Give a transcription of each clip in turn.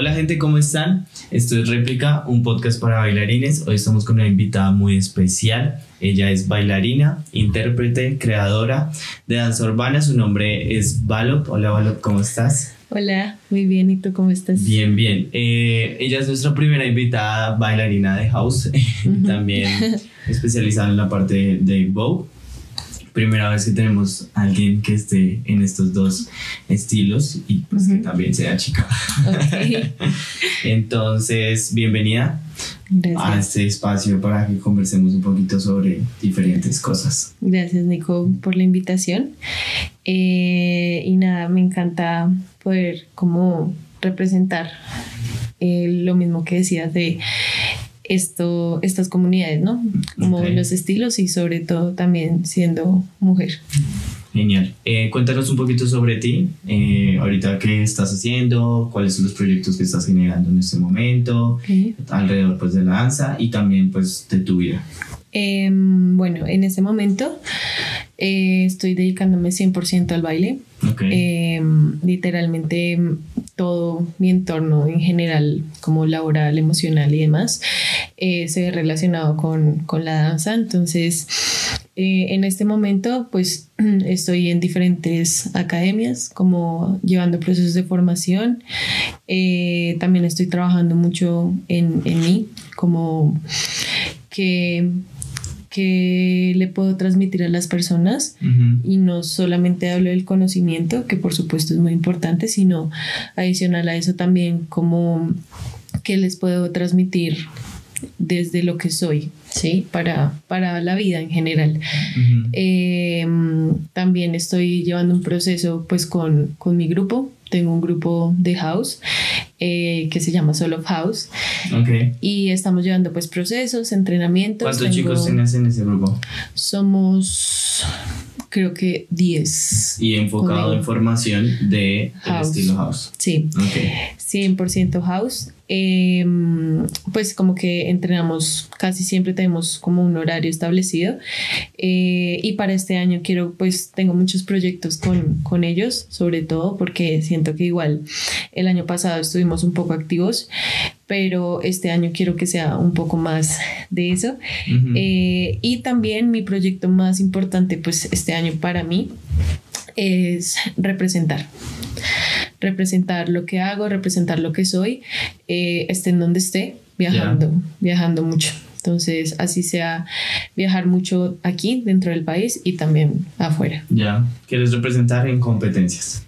Hola gente, ¿cómo están? Esto es Réplica, un podcast para bailarines. Hoy estamos con una invitada muy especial. Ella es bailarina, intérprete, creadora de danza urbana. Su nombre es Balop. Hola Balop, ¿cómo estás? Hola, muy bien. ¿Y tú cómo estás? Bien, bien. Eh, ella es nuestra primera invitada bailarina de house, también especializada en la parte de Vogue primera vez que tenemos a alguien que esté en estos dos estilos y pues que también sea chica. Entonces, bienvenida a este espacio para que conversemos un poquito sobre diferentes cosas. Gracias, Nico, por la invitación. Eh, y nada, me encanta poder como representar eh, lo mismo que decías de esto, estas comunidades, ¿no? Como los estilos y sobre todo también siendo mujer. Genial. Eh, cuéntanos un poquito sobre ti. Eh, ahorita qué estás haciendo, cuáles son los proyectos que estás generando en este momento, alrededor pues de la danza y también pues de tu vida. Em, bueno, en este momento eh, estoy dedicándome 100% al baile. Em, literalmente todo mi entorno en general, como laboral, emocional y demás, eh, se ve relacionado con, con, la danza. Entonces, eh, en este momento, pues estoy en diferentes academias, como llevando procesos de formación. Eh, también estoy trabajando mucho en, en mí, como que que le puedo transmitir a las personas y no solamente hablo del conocimiento, que por supuesto es muy importante, sino adicional a eso también como que les puedo transmitir desde lo que soy, ¿sí? Para, para la vida en general. Em, también estoy llevando un proceso pues con, con mi grupo, tengo un grupo de house eh, que se llama Soul of House. Okay. Y estamos llevando pues procesos, entrenamientos. ¿Cuántos chicos tienes en ese grupo? Somos creo que 10. Y enfocado en formación de estilo house. Sí. Okay. 100% house. Em, pues como que entrenamos casi siempre tenemos como un horario establecido eh, y para este año quiero pues tengo muchos proyectos con, con ellos sobre todo porque siento que igual el año pasado estuvimos un poco activos pero este año quiero que sea un poco más de eso. Eh, y también mi proyecto más importante, pues este año para mí, es representar. Representar lo que hago, representar lo que soy, eh, esté en donde esté, viajando, viajando mucho. Entonces, así sea viajar mucho aquí dentro del país y también afuera. Ya, ¿quieres representar en competencias?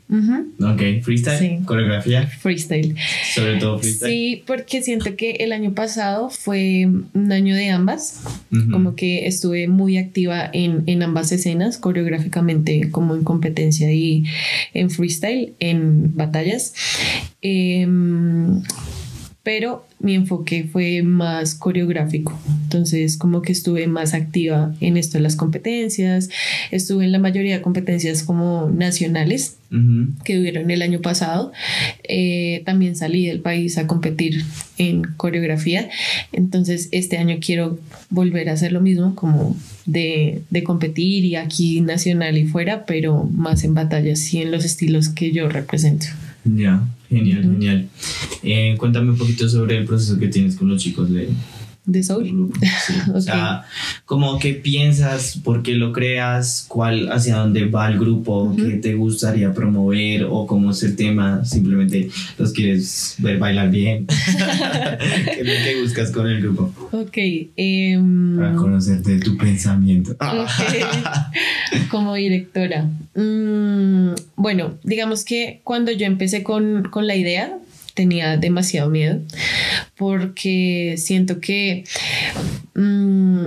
Ok, freestyle, coreografía. Freestyle. Sobre todo freestyle. Sí, porque siento que el año pasado fue un año de ambas, como que estuve muy activa en, en ambas escenas, coreográficamente como en competencia y en freestyle, en batallas. Eh, pero mi enfoque fue más coreográfico. Entonces, como que estuve más activa en esto de las competencias, estuve en la mayoría de competencias como nacionales que hubieron el año pasado. Eh, también salí del país a competir en coreografía. Entonces, este año quiero volver a hacer lo mismo, como de, de competir y aquí nacional y fuera, pero más en batallas y en los estilos que yo represento. Ya, genial, genial. Eh, cuéntame un poquito sobre el proceso que tienes con los chicos de, de Soul. O sea, ¿cómo que piensas? ¿Por qué lo creas? ¿Cuál, hacia dónde va el grupo? ¿Qué te gustaría promover? ¿O cómo es el tema? ¿Simplemente los quieres ver bailar bien? ¿Qué es lo que buscas con el grupo? Ok. Em, Para conocerte tu pensamiento. Como directora. Mm, bueno, digamos que cuando yo empecé con, con la idea, tenía demasiado miedo porque siento que mm,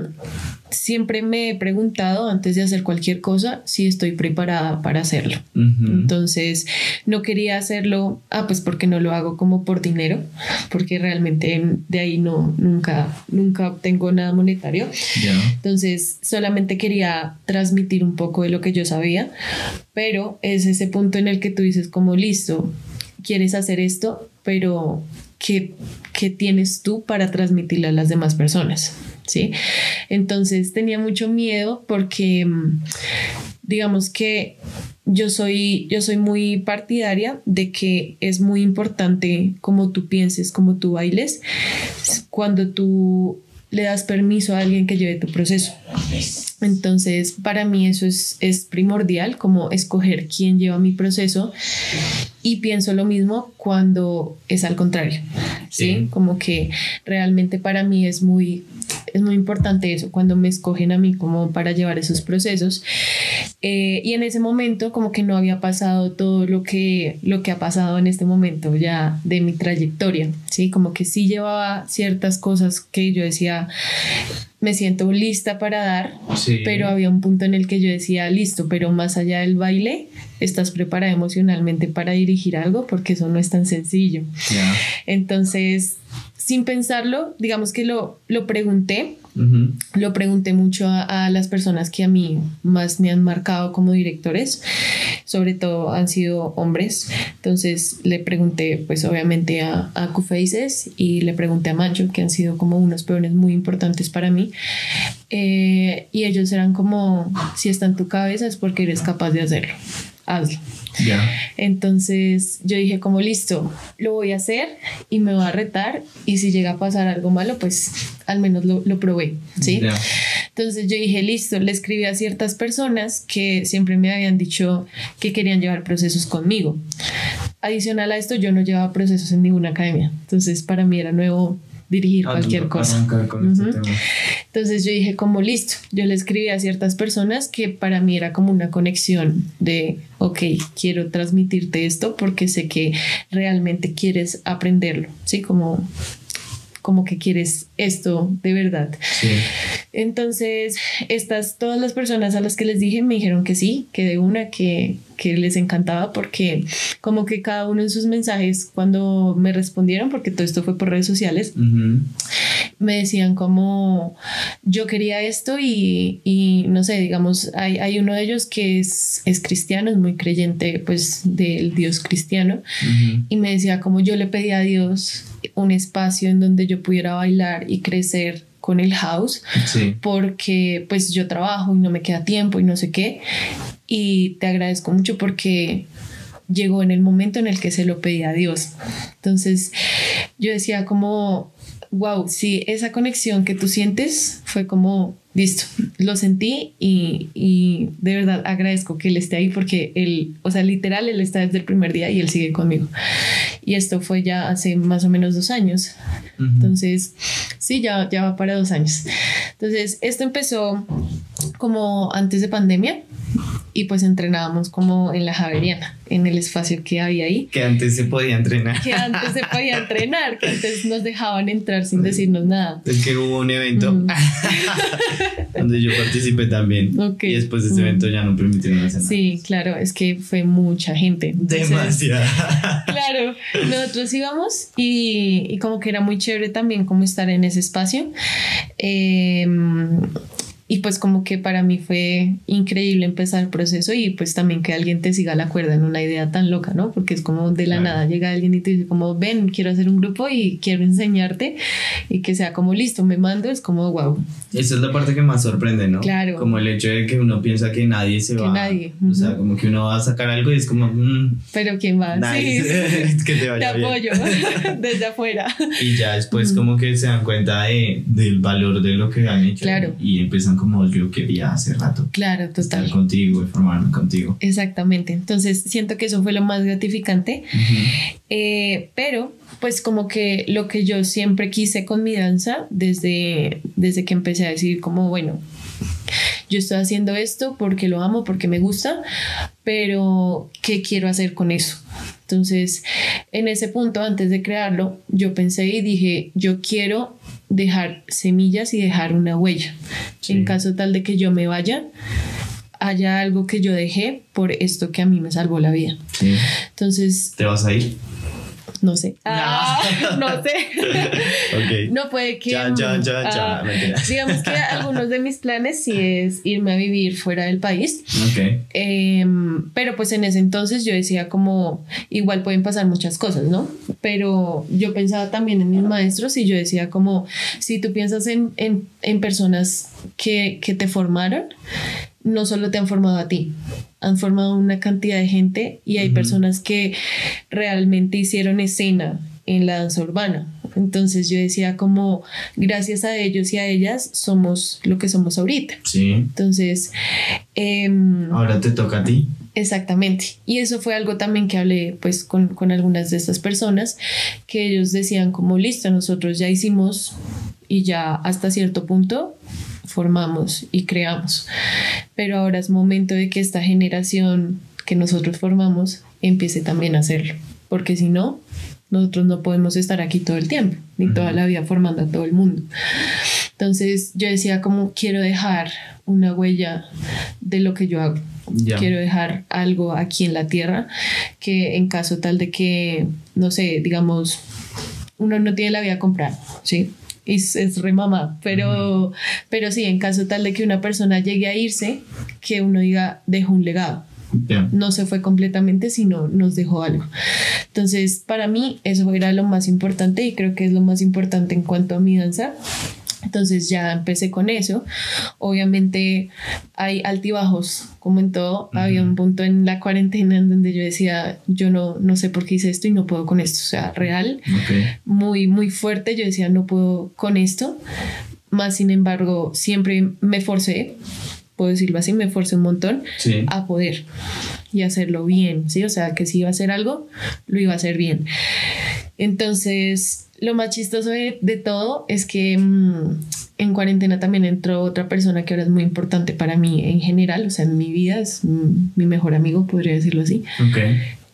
siempre me he preguntado antes de hacer cualquier cosa si estoy preparada para hacerlo. Entonces no quería hacerlo, ah, pues porque no lo hago como por dinero, porque realmente de ahí no, nunca, nunca obtengo nada monetario. Entonces solamente quería transmitir un poco de lo que yo sabía, pero es ese punto en el que tú dices como listo, quieres hacer esto, pero ¿qué, qué tienes tú para transmitirle a las demás personas? ¿Sí? Entonces tenía mucho miedo porque, mm, digamos que yo soy, yo soy muy partidaria de que es muy importante como tú pienses, como tú bailes, cuando tú le das permiso a alguien que lleve tu proceso. Entonces, para mí eso es, es primordial, como escoger quién lleva mi proceso. Y pienso lo mismo cuando es al contrario, ¿sí? Como que realmente para mí es muy, es muy importante eso, cuando me escogen a mí como para llevar esos procesos. Eh, y en ese momento como que no había pasado todo lo que, lo que ha pasado en este momento ya de mi trayectoria, ¿sí? Como que sí llevaba ciertas cosas que yo decía, me siento lista para dar, pero había un punto en el que yo decía, listo, pero más allá del baile, estás preparada emocionalmente para dirigir algo porque eso no es tan sencillo. Entonces, sin pensarlo, digamos que lo, lo pregunté lo pregunté mucho a, las personas que a mí más me han marcado como directores, sobre todo han sido hombres. Entonces le pregunté, pues obviamente a, a Faces y le pregunté a Mancho, que han sido como unos peones muy importantes para mí. Eh, y ellos eran como, si está en tu cabeza es porque eres capaz de hacerlo hazlo. Entonces yo dije como listo, lo voy a hacer y me voy a retar y si llega a pasar algo malo, pues al menos lo, lo probé, ¿sí? Entonces yo dije listo, le escribí a ciertas personas que siempre me habían dicho que querían llevar procesos conmigo. Adicional a esto, yo no llevaba procesos en ninguna academia, entonces para mí era nuevo dirigir cualquier cosa. Este Entonces yo dije como listo, yo le escribí a ciertas personas que para mí era como una conexión de, ok, quiero transmitirte esto porque sé que realmente quieres aprenderlo, ¿sí? Como como que quieres esto de verdad. Entonces, estas, todas las personas a las que les dije me dijeron que sí, que de una, que, que les encantaba porque como que cada uno en sus mensajes cuando me respondieron, porque todo esto fue por redes sociales, me decían como yo quería esto y, y no sé, digamos, hay, hay, uno de ellos que es, es cristiano, es muy creyente pues del Dios cristiano y me decía como yo le pedí a Dios un espacio en donde yo pudiera bailar y crecer con el house porque pues yo trabajo y no me queda tiempo y no sé qué. Y te agradezco mucho porque llegó en el momento en el que se lo pedí a Dios. Entonces yo decía como wow sí esa conexión que tú sientes fue como listo, lo sentí y, y, de verdad agradezco que él esté ahí porque él, o sea, literal, él está desde el primer día y él sigue conmigo. Y esto fue ya hace más o menos dos años. Entonces, sí, ya, ya va para dos años. Entonces, esto empezó como antes de pandemia y pues entrenábamos como en la Javeriana, en el espacio que había ahí. Que antes se podía entrenar. Que antes se podía entrenar, que antes nos dejaban entrar sin decirnos nada. Es que hubo un evento mm. donde yo participé también. Y después de ese mm. evento ya no permitieron hacer nada. Sí, claro, es que fue mucha gente. Demasiada. Claro, nosotros íbamos y, y, como que era muy chévere también como estar en ese espacio. Eh, y pues como que para mí fue increíble empezar el proceso y pues también que alguien te siga la cuerda en una idea tan loca, ¿no? Porque es como de la nada llega alguien y te dice como, ven, quiero hacer un grupo y quiero enseñarte y que sea como listo, me mando, es como, wow. Esa es la parte que más sorprende, ¿no? Claro. Como el hecho de que uno piensa que nadie se que va. Nadie. O sea, como que uno va a sacar algo y es como, mm, pero ¿quién va? Sí, que te vaya Te apoyo desde afuera. Y ya después como que se dan cuenta de, del valor de lo que han hecho. Claro. Y empiezan como yo quería hace rato. Claro, total. Estar contigo y formarme contigo. Exactamente. Entonces siento que eso fue lo más gratificante. Eh, pero pues como que lo que yo siempre quise con mi danza desde, desde que empecé a decir como bueno, yo estoy haciendo esto porque lo amo, porque me gusta, pero ¿qué quiero hacer con eso? Entonces, en ese punto, antes de crearlo, yo pensé y dije, yo quiero dejar semillas y dejar una huella. En caso tal de que yo me vaya, haya algo que yo dejé por esto que a mí me salvó la vida. Entonces... ¿Te vas a ir? No sé. Ah, no sé. No puede que. Ya, ya, ya, ya. Ah, digamos que algunos de mis planes sí es irme a vivir fuera del país. Ok. Em, pero pues en ese entonces yo decía como, igual pueden pasar muchas cosas, ¿no? Pero yo pensaba también en mis maestros y yo decía como, si tú piensas en, en, en personas que, que te formaron, no solo te han formado a ti, han formado una cantidad de gente y hay personas que realmente hicieron escena en la danza urbana. Entonces yo decía como gracias a ellos y a ellas somos lo que somos ahorita. Sí. Entonces... Em, Ahora te toca a ti. Exactamente. Y eso fue algo también que hablé pues con, con algunas de estas personas, que ellos decían como listo, nosotros ya hicimos y ya hasta cierto punto formamos y creamos. Pero ahora es momento de que esta generación que nosotros formamos empiece también a hacerlo, porque si no, nosotros no podemos estar aquí todo el tiempo, ni toda la vida formando a todo el mundo. Entonces yo decía como quiero dejar una huella de lo que yo hago. Quiero dejar algo aquí en la tierra que en caso tal de que, no sé, digamos, uno no tiene la vida a comprar, ¿sí? Es, es re mamá, pero, pero sí, en caso tal de que una persona llegue a irse, que uno diga, dejó un legado. No se fue completamente, sino nos dejó algo. Entonces, para mí, eso era lo más importante y creo que es lo más importante en cuanto a mi danza. Entonces ya empecé con eso. Obviamente hay altibajos, como en todo. Había un punto en la cuarentena en donde yo decía, yo no, no sé por qué hice esto y no puedo con esto. O sea, real, muy, muy fuerte. Yo decía, no puedo con esto. Más sin embargo, siempre me forcé puedo decirlo así, me forcé un montón a poder y hacerlo bien, ¿sí? O sea, que si iba a hacer algo, lo iba a hacer bien. Entonces, lo más chistoso de, todo es que mm, en cuarentena también entró otra persona que ahora es muy importante para mí en general, o sea, en mi vida es mi mejor amigo, podría decirlo así.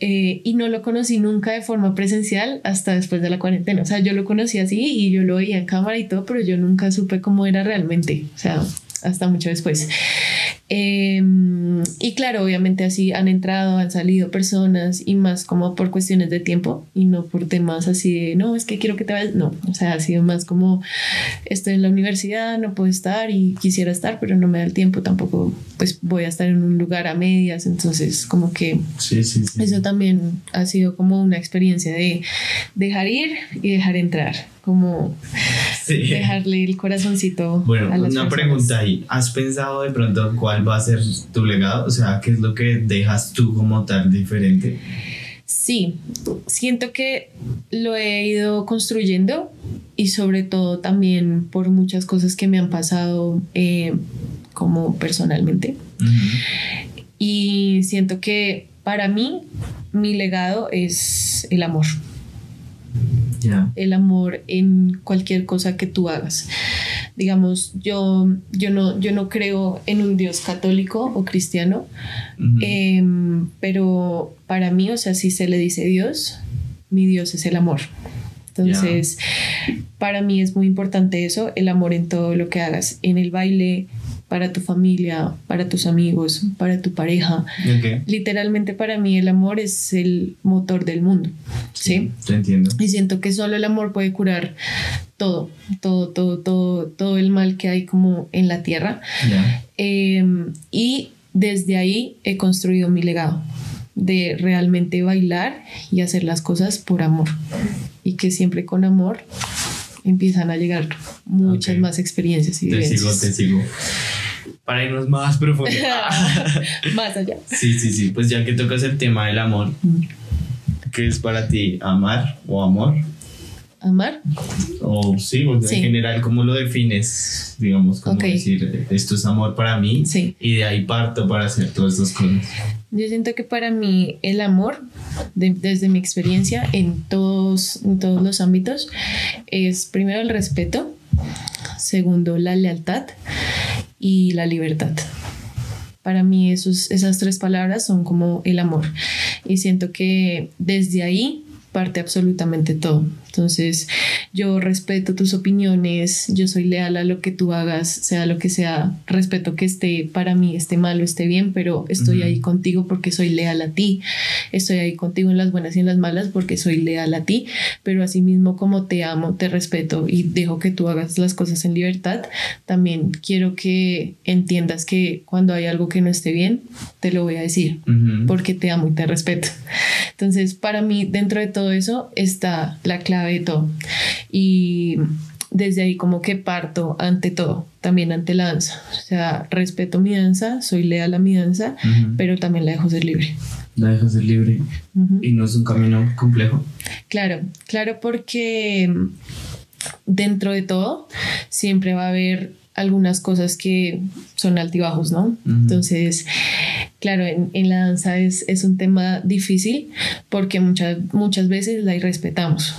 Eh, y no lo conocí nunca de forma presencial hasta después de la cuarentena. O sea, yo lo conocí así y yo lo veía en cámara y todo, pero yo nunca supe cómo era realmente. O sea, hasta mucho después. Em, y claro, obviamente así han entrado, han salido personas y más como por cuestiones de tiempo y no por temas así de, no, es que quiero que te vayas, no, o sea, ha sido más como estoy en la universidad, no puedo estar y quisiera estar, pero no me da el tiempo, tampoco pues voy a estar en un lugar a medias, entonces como que sí, sí, sí. eso también ha sido como una experiencia de dejar ir y dejar entrar como dejarle el corazoncito. Bueno, una pregunta ahí. ¿Has pensado de pronto cuál va a ser tu legado? O sea, ¿qué es lo que dejas tú como tal diferente? Sí, siento que lo he ido construyendo y sobre todo también por muchas cosas que me han pasado eh, como personalmente. Y siento que para mí mi legado es el amor el amor en cualquier cosa que tú hagas. Digamos, yo, yo, no, yo no creo en un Dios católico o cristiano, em, pero para mí, o sea, si se le dice Dios, mi Dios es el amor. Entonces, para mí es muy importante eso, el amor en todo lo que hagas, en el baile, para tu familia, para tus amigos, para tu pareja. Literalmente para mí el amor es el motor del mundo. ¿sí? Te entiendo. Y siento que solo el amor puede curar todo, todo, todo, todo, todo el mal que hay como en la tierra. Em, y desde ahí he construido mi legado de realmente bailar y hacer las cosas por amor. Y que siempre con amor empiezan a llegar muchas más experiencias y Te sigo, te sigo para irnos más profundo. más allá. Sí, sí, sí. Pues ya que tocas el tema del amor, mm. ¿qué es para ti amar o amor? ¿Amar? O sí, en general, ¿cómo lo defines? Digamos, como decir, esto es amor para mí sí. y de ahí parto para hacer todas estas cosas. Yo siento que para mí el amor, desde mi experiencia en todos, en todos los ámbitos, es primero el respeto, segundo la lealtad y la libertad. Para mí esos, esas tres palabras son como el amor. Y siento que desde ahí parte absolutamente todo. Entonces, yo respeto tus opiniones, yo soy leal a lo que tú hagas, sea lo que sea, respeto que esté para mí, esté mal o esté bien, pero estoy ahí contigo porque soy leal a ti, estoy ahí contigo en las buenas y en las malas porque soy leal a ti, pero asimismo como te amo, te respeto y dejo que tú hagas las cosas en libertad, también quiero que entiendas que cuando hay algo que no esté bien, te lo voy a decir, porque te amo y te respeto. Entonces, para mí, dentro de todo eso está la clave de todo. Y desde ahí como que parto ante todo, también ante la danza. O sea, respeto mi danza, soy leal a mi danza, pero también la dejo ser libre. La dejo ser libre. Y no es un camino complejo. Claro, claro, porque dentro de todo siempre va a haber algunas cosas que son altibajos, ¿no? Entonces, claro, en, la danza es, es, un tema difícil porque muchas, muchas veces la irrespetamos.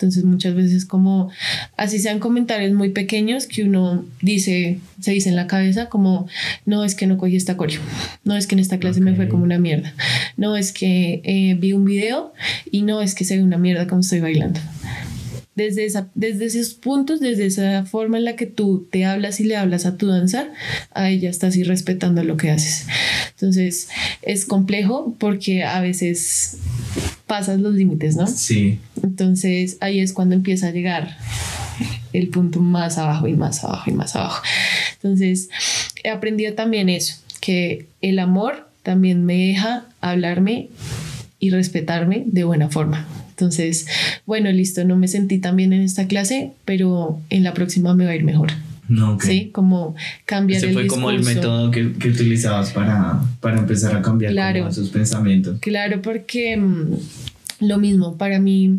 Entonces muchas veces como, así sean comentarios muy pequeños que uno dice, se dice en la cabeza como, no es que no cogí esta coreo, no es que en esta clase me fue como una mierda, no es que eh, vi un video y no es que se ve una mierda como estoy bailando desde, esa, desde esos puntos, desde esa forma en la que tú te hablas y le hablas a tu danza, a ella estás irrespetando lo que haces. Entonces es complejo porque a veces pasas los límites, ¿no? Sí. Entonces ahí es cuando empieza a llegar el punto más abajo y más abajo y más abajo. Entonces he aprendido también eso, que el amor también me deja hablarme y respetarme de buena forma. Entonces, bueno, listo, no me sentí tan bien en esta clase, pero en la próxima me va a ir mejor. No, Sí, como cambiar Ese fue como el método que, que utilizabas para, para, empezar a cambiar claro, esos pensamientos. Claro, porque mm, lo mismo, para mí,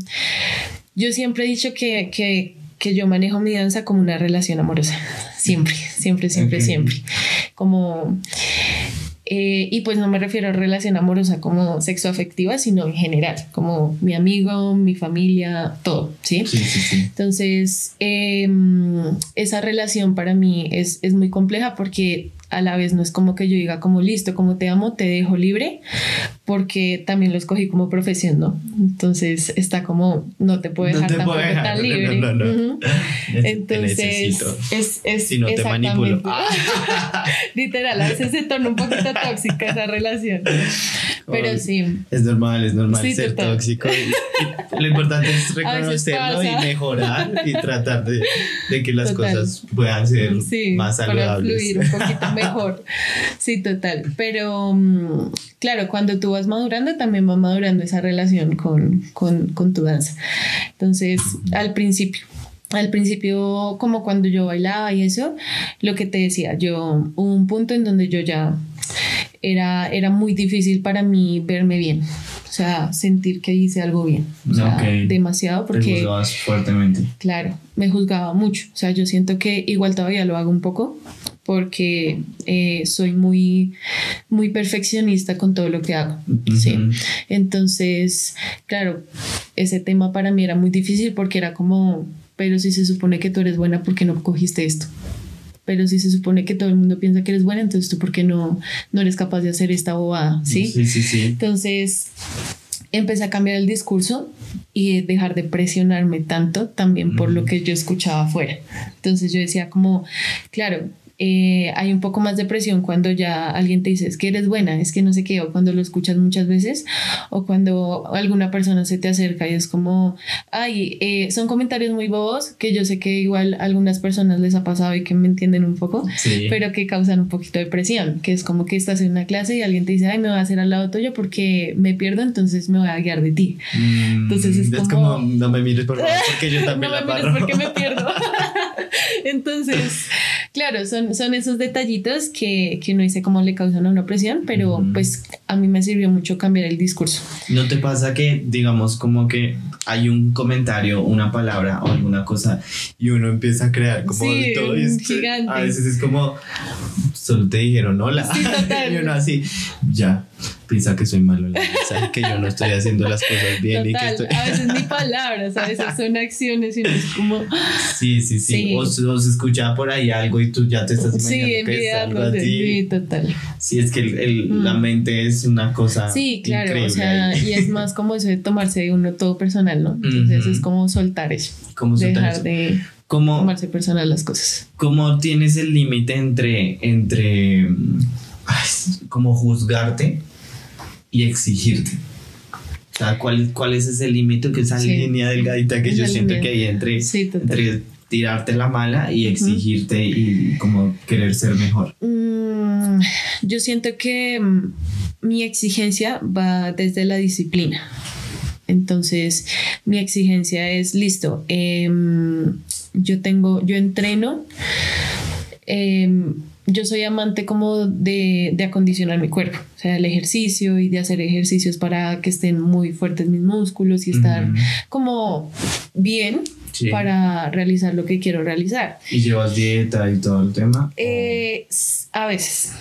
yo siempre he dicho que, que, que, yo manejo mi danza como una relación amorosa. Siempre, siempre, siempre, siempre. Como eh, y pues no me refiero a relación amorosa como sexoafectiva, sino en general, como mi amigo, mi familia, todo, ¿sí? Sí, sí, sí. Entonces, em, esa relación para mí es, es muy compleja porque a la vez no es como que yo diga como listo, como te amo, te dejo libre, porque también lo escogí como profesión, ¿no? Entonces está como, no te puedo dejar tampoco tan libre. No, no, no. Entonces, es, es, si no te manipulo. Literal, a veces se torna un poquito tóxica esa relación. Pero sí. Es normal, es normal ser tóxico. lo importante es reconocerlo y mejorar y tratar de, de que las cosas puedan ser más saludables. Para fluir un poquito mejor. Sí, total. Pero mm, claro, cuando tú vas madurando, también va madurando esa relación con, con, con tu danza. Entonces, al principio, al principio, como cuando yo bailaba y eso, lo que te decía, yo hubo un punto en donde yo ya era, era muy difícil para mí verme bien. O sea, sentir que hice algo bien. O sea, demasiado porque... Te juzgabas fuertemente. Claro, me juzgaba mucho. O sea, yo siento que igual todavía lo hago un poco porque eh, soy muy, muy perfeccionista con todo lo que hago. ¿sí? Entonces, claro, ese tema para mí era muy difícil porque era como, pero si se supone que tú eres buena, ¿por qué no cogiste esto? Pero si se supone que todo el mundo piensa que eres buena, entonces tú por qué no, no eres capaz de hacer esta bobada, ¿sí? Sí, sí, sí. Entonces empecé a cambiar el discurso y dejar de presionarme tanto también por lo que yo escuchaba afuera. Entonces yo decía como, claro, eh, hay un poco más de presión cuando ya alguien te dice es que eres buena, es que no sé qué, o cuando lo escuchas muchas veces, o cuando alguna persona se te acerca y es como, ay, eh, son comentarios muy bobos que yo sé que igual a algunas personas les ha pasado y que me entienden un poco, pero que causan un poquito de presión, que es como que estás en una clase y alguien te dice, ay, me voy a hacer al lado tuyo porque me pierdo, entonces me voy a guiar de ti. Mm, entonces es, como, no me mires por favor, porque yo también no la me mires porque me pierdo. entonces, claro, son son, esos detallitos que, que uno dice cómo le causan una presión, pero pues a mí me sirvió mucho cambiar el discurso. ¿No te pasa que, digamos, como que hay un comentario, una palabra o alguna cosa y uno empieza a crear como todo A veces es como, solo te dijeron hola. y uno así, ya, piensa que soy malo, sabe que yo no estoy haciendo las cosas bien y que estoy... a veces ni palabras, a veces son acciones y no es como... Sí, sí, sí, O, se escucha por ahí algo y tú ya te estás imaginando que es algo así. Sí, total. Sí, es que el, mm. la mente es una cosa Sí, claro, o sea, y es más como eso de tomarse uno todo personal, ¿no? Entonces es como soltar eso. Como dejar de... tomarse personal las cosas. ¿Cómo tienes el límite entre, entre como juzgarte y exigirte. O sea, ¿cuál, cuál es ese límite, que esa línea delgadita que yo siento que hay entre, entre tirarte la mala y exigirte y como querer ser mejor? Mm, yo siento que mm, mi exigencia va desde la disciplina. Entonces, mi exigencia es, listo, em, yo tengo, yo entreno. Em, yo soy amante como de, de, acondicionar mi cuerpo, o sea, el ejercicio y de hacer ejercicios para que estén muy fuertes mis músculos y estar como bien para realizar lo que quiero realizar. ¿Y llevas dieta y todo el tema? Eh, a veces,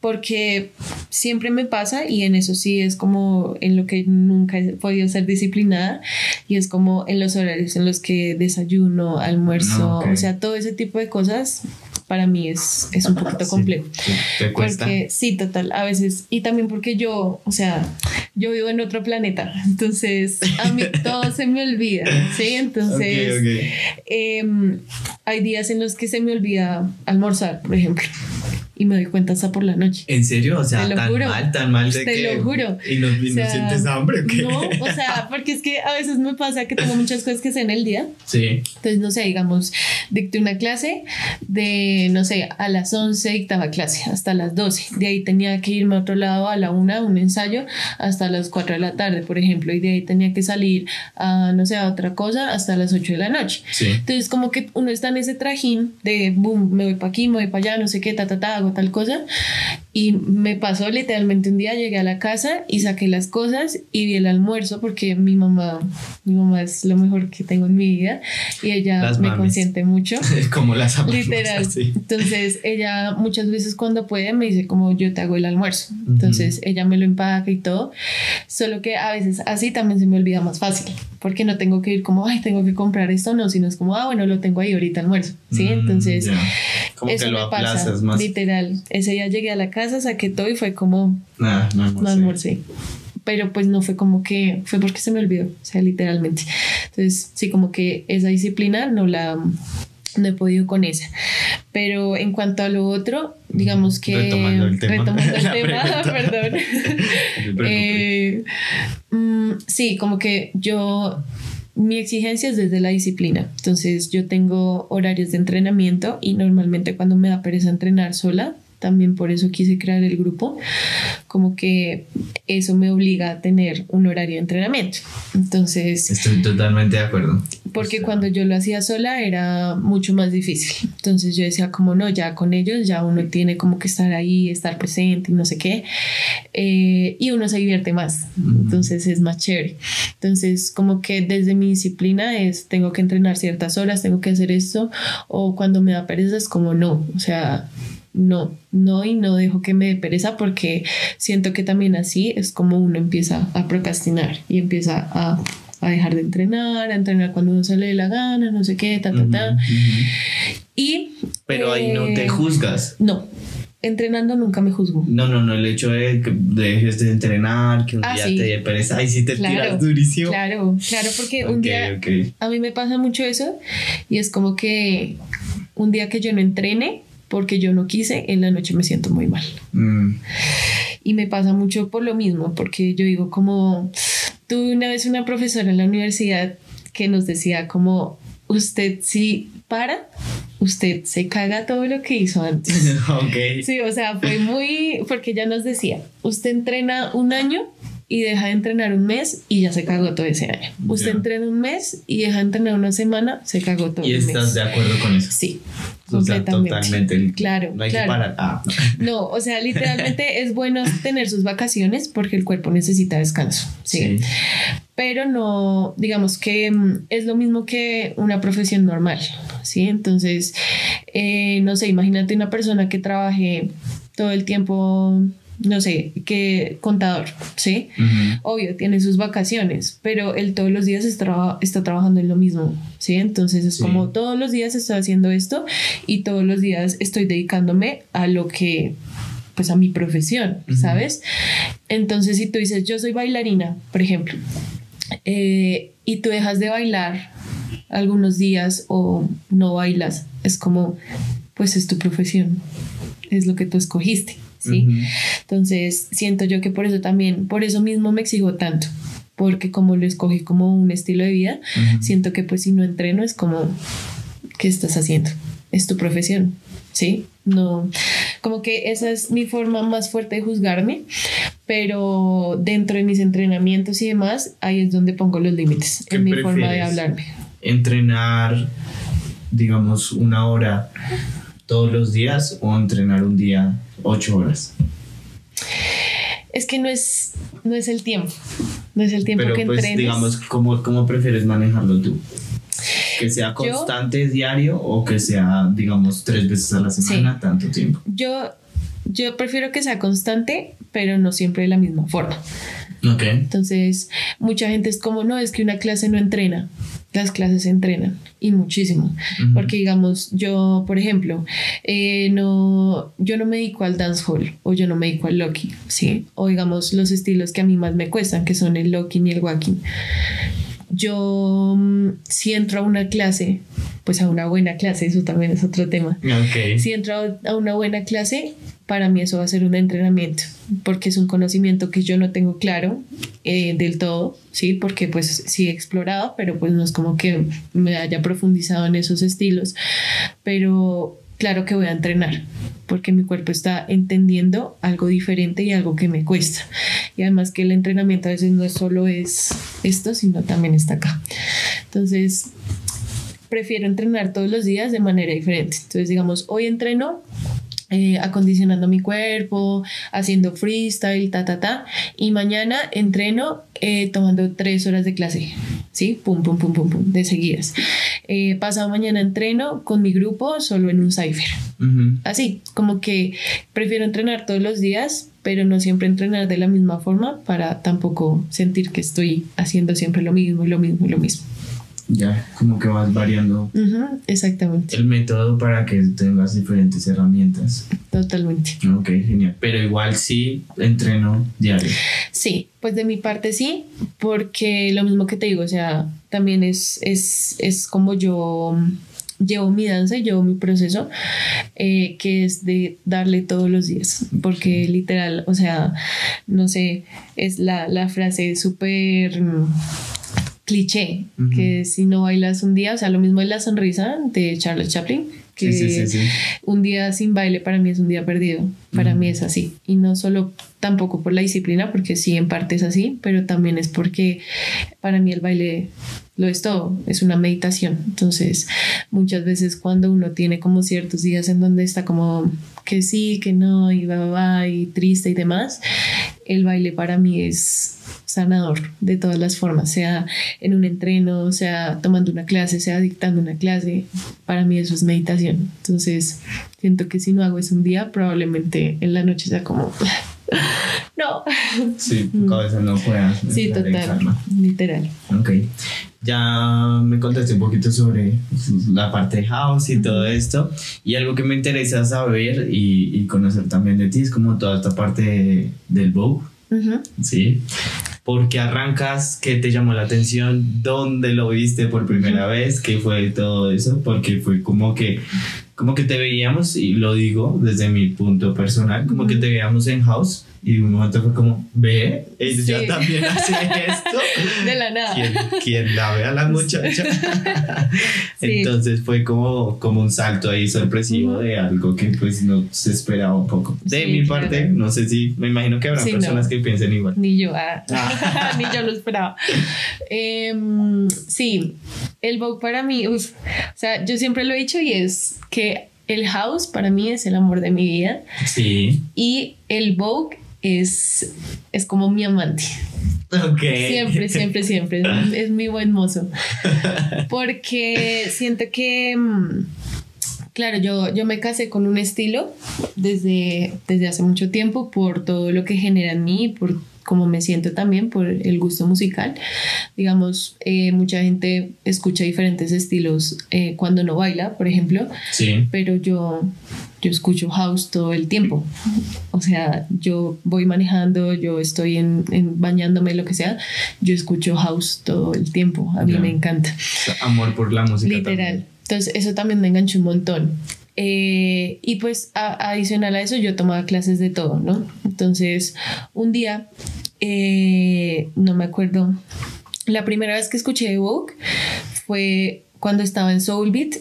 porque siempre me pasa y en eso sí es como en lo que nunca he podido ser disciplinada y es como en los horarios en los que desayuno, almuerzo, o sea, todo ese tipo de cosas para mí es, es un poquito complejo. Sí, ¿Te cuesta? Porque, sí, total, a veces. Y también porque yo, o sea, yo vivo en otro planeta, entonces a mí todo se me olvida, ¿sí? Entonces, em, hay días en los que se me olvida almorzar, por ejemplo y me doy cuenta hasta por la noche. ¿En serio? O sea, tan mal, tan mal de Te lo juro. ¿Y no, sientes hambre o qué? No, o sea, porque es que a veces me pasa que tengo muchas cosas que hacer en el día. Sí. Entonces, no sé, digamos, dicté una clase de, no sé, a las 11 dictaba clase, hasta las 12. De ahí tenía que irme a otro lado a la 1, un ensayo, hasta las 4 de la tarde, por ejemplo. Y de ahí tenía que salir a, no sé, a otra cosa hasta las 8 de la noche. Sí. Entonces, como que uno está en ese trajín de, boom, me voy para aquí, me voy para allá, no sé qué, ta, ta, ta, hago tal cosa. Y me pasó literalmente un día, llegué a la casa y saqué las cosas y vi el almuerzo porque mi mamá, mi mamá es lo mejor que tengo en mi vida y ella me consiente mucho. como las Literal. Entonces ella muchas veces cuando puede me dice como yo te hago el almuerzo. Entonces ella me lo empaca y todo. Solo que a veces así también se me olvida más fácil porque no tengo que ir como, ay, tengo que comprar esto, no, sino es como, ah, bueno, lo tengo ahí ahorita almuerzo. ¿Sí? Mm, Entonces, como eso que lo me pasa, más. literal. Ese día llegué a la casa, saqué todo y fue como, ah, no, no almorcé. Pero pues no fue como que, fue porque se me olvidó, o sea, literalmente. Entonces, sí, como que esa disciplina no la, no he podido con esa. Pero en cuanto a lo otro, digamos que... Retomando el tema. Retomando el tema, perdón. eh, mm, sí, como que yo... Mi exigencia es desde la disciplina. Entonces yo tengo horarios de entrenamiento y normalmente cuando me da pereza entrenar sola, también por eso quise crear el grupo, como que eso me obliga a tener un horario de entrenamiento. Entonces... Estoy totalmente de acuerdo. Porque cuando yo lo hacía sola era mucho más difícil. Entonces yo decía como no, ya con ellos ya uno tiene como que estar ahí, estar presente y no sé qué. Eh, y uno se divierte más. Entonces es más chévere. Entonces como que desde mi disciplina es tengo que entrenar ciertas horas, tengo que hacer esto. O cuando me da pereza es como no. O sea, no, no y no dejo que me dé pereza porque siento que también así es como uno empieza a procrastinar y empieza a, dejar de entrenar, a entrenar cuando uno se le dé la gana, no sé qué, ta, ta, ta. Y... Pero ahí no te eh, juzgas. No, entrenando nunca me juzgo. No, no, no, el hecho de que dejes de entrenar, que un ah, día te dé pereza, ahí sí te tiras durísimo. Claro, claro, porque un día a mí me pasa mucho eso y es como que un día que yo no entrene, porque yo no quise, en la noche me siento muy mal. Mm. Y me pasa mucho por lo mismo, porque yo digo como, tuve una vez una profesora en la universidad que nos decía como, usted si para, usted se caga todo lo que hizo antes. okay. Sí, o sea, fue muy, porque ya nos decía, usted entrena un año y deja de entrenar un mes y ya se cagó todo ese año. Usted entrena un mes y deja de entrenar una semana, se cagó todo ¿Y estás de acuerdo con eso? Sí. completamente. totalmente. Claro. No hay que parar. Ah, no. o sea, literalmente es bueno tener sus vacaciones porque el cuerpo necesita descanso. ¿sí? Pero no, digamos que mm, es lo mismo que una profesión normal. Sí, entonces, eh, no sé, imagínate una persona que trabaje todo el tiempo no sé, que contador, ¿sí? Obvio, tiene sus vacaciones, pero él todos los días está, está trabajando en lo mismo, ¿sí? Entonces es como todos los días estoy haciendo esto y todos los días estoy dedicándome a lo que pues a mi profesión, ¿sabes? Entonces si tú dices, yo soy bailarina, por ejemplo, eh, y tú dejas de bailar algunos días o no bailas, es como, pues es tu profesión, es lo que tú escogiste. ¿Sí? Entonces, siento yo que por eso también, por eso mismo me exijo tanto, porque como lo escogí como un estilo de vida, siento que pues si no entreno es como, ¿qué estás haciendo? Es tu profesión, ¿sí? No, como que esa es mi forma más fuerte de juzgarme, pero dentro de mis entrenamientos y demás, ahí es donde pongo los límites en mi forma de hablarme. Entrenar, digamos, una hora todos los días o entrenar un día ocho horas. Es que no es, no es el tiempo, no es el tiempo Pero que pues, digamos, ¿cómo, ¿cómo prefieres manejarlo tú? que sea constante diario o que sea, digamos, tres veces a la semana, tanto tiempo. Yo, yo prefiero que sea constante, pero no siempre de la misma forma. Ok. Entonces, mucha gente es como, no, es que una clase no entrena. Las clases se entrenan y muchísimo. Porque, digamos, yo, por ejemplo, eh, no, yo no me dedico al dancehall o yo no me dedico al locking, ¿sí? O, digamos, los estilos que a mí más me cuestan, que son el locking y el walking yo mm, si entro a una clase, pues a una buena clase, eso también es otro tema. Si entro a una buena clase, para mí eso va a ser un entrenamiento, porque es un conocimiento que yo no tengo claro eh, del todo, ¿sí? Porque pues sí he explorado, pero pues no es como que me haya profundizado en esos estilos, pero claro que voy a entrenar porque mi cuerpo está entendiendo algo diferente y algo que me cuesta. Y además que el entrenamiento a veces no solo es esto, sino también está acá. Entonces, prefiero entrenar todos los días de manera diferente. Entonces, digamos, hoy entreno eh, acondicionando mi cuerpo, haciendo freestyle, ta, ta, ta. Y mañana entreno eh, tomando tres horas de clase, ¿sí? Pum, pum, pum, pum, pum, de seguidas. Eh, pasado mañana entreno con mi grupo solo en un cipher. Así, como que prefiero entrenar todos los días, pero no siempre entrenar de la misma forma para tampoco sentir que estoy haciendo siempre lo mismo lo mismo lo mismo. Ya, como que vas variando. exactamente. El método para que tengas diferentes herramientas. Totalmente. Ok, genial. Pero igual sí entreno diario. Sí, pues de mi parte sí, porque lo mismo que te digo, o sea, también es, es, es como yo llevo mi danza y llevo mi proceso, eh, que es de darle todos los días, porque literal, o sea, no sé, es la, la frase súper cliché, que si no bailas un día, o sea, lo mismo es la sonrisa de Charles Chaplin, que un día sin baile para mí es un día perdido, para mí es así, y no solo tampoco por la disciplina, porque sí en parte es así, pero también es porque para mí el baile lo es todo, es una meditación. Entonces, muchas veces cuando uno tiene como ciertos días en donde está como que sí, que no, y va, va, y triste y demás, el baile para mí es sanador de todas las formas, sea en un entreno, sea tomando una clase, sea dictando una clase, para mí eso es meditación. Entonces, siento que si no hago eso un día, probablemente en la noche sea como no. Sí, tu cabeza no pueda. Sí, total. Literal. Ok. Ya me contaste un poquito sobre la parte de house y todo esto. Y algo que me interesa saber y, y conocer también de ti es como toda esta parte del bow. Sí. Porque arrancas? ¿Qué te llamó la atención? ¿Dónde lo viste por primera vez? ¿Qué fue todo eso? Porque fue como que como que te veíamos, y lo digo desde mi punto personal, como que te veíamos en house y un momento fue como, ve, ella también hace esto. De la nada. ¿Quién, la ve a la muchacha? Entonces fue como, como un salto ahí sorpresivo de algo que pues no se esperaba un poco. De mi parte, no sé si, me imagino que habrá personas que piensen igual. Ni yo, ah. Ah. ni yo lo esperaba. Em, sí, el Vogue para mí, o sea, yo siempre lo he dicho y es que el house para mí es el amor de mi vida. Sí. Y el Vogue es, es como mi amante. Okay. Siempre, siempre, siempre. Es, mi buen mozo. Porque siento que, mm, claro, yo, yo me casé con un estilo desde, desde hace mucho tiempo por todo lo que genera en mí, por como me siento también por el gusto musical. Digamos, eh, mucha gente escucha diferentes estilos eh, cuando no baila, por ejemplo, sí. pero yo, yo escucho house todo el tiempo. O sea, yo voy manejando, yo estoy en, bañándome, lo que sea, yo escucho house todo el tiempo. A mí me encanta. Amor por la música. Literal. Entonces, eso también me enganchó un montón. Eh, y pues adicional a eso yo tomaba clases de todo, ¿no? Entonces, un día, eh, no me acuerdo, la primera vez que escuché Evoke fue cuando estaba en Soulbeat,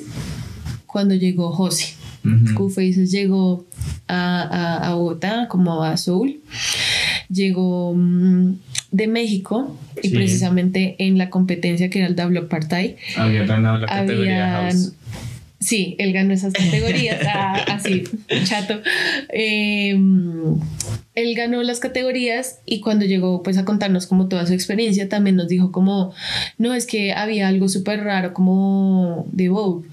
cuando llegó Josie. Uh llegó a, a, Bogotá como a Soul llegó mm, de México y precisamente en la competencia que era el W Party. Había ganado la categoría Sí, él ganó esas categorías, ah, así, chato. Em, él ganó las categorías y cuando llegó pues a contarnos como toda su experiencia, también nos dijo como, no, es que había algo súper raro como de Vogue.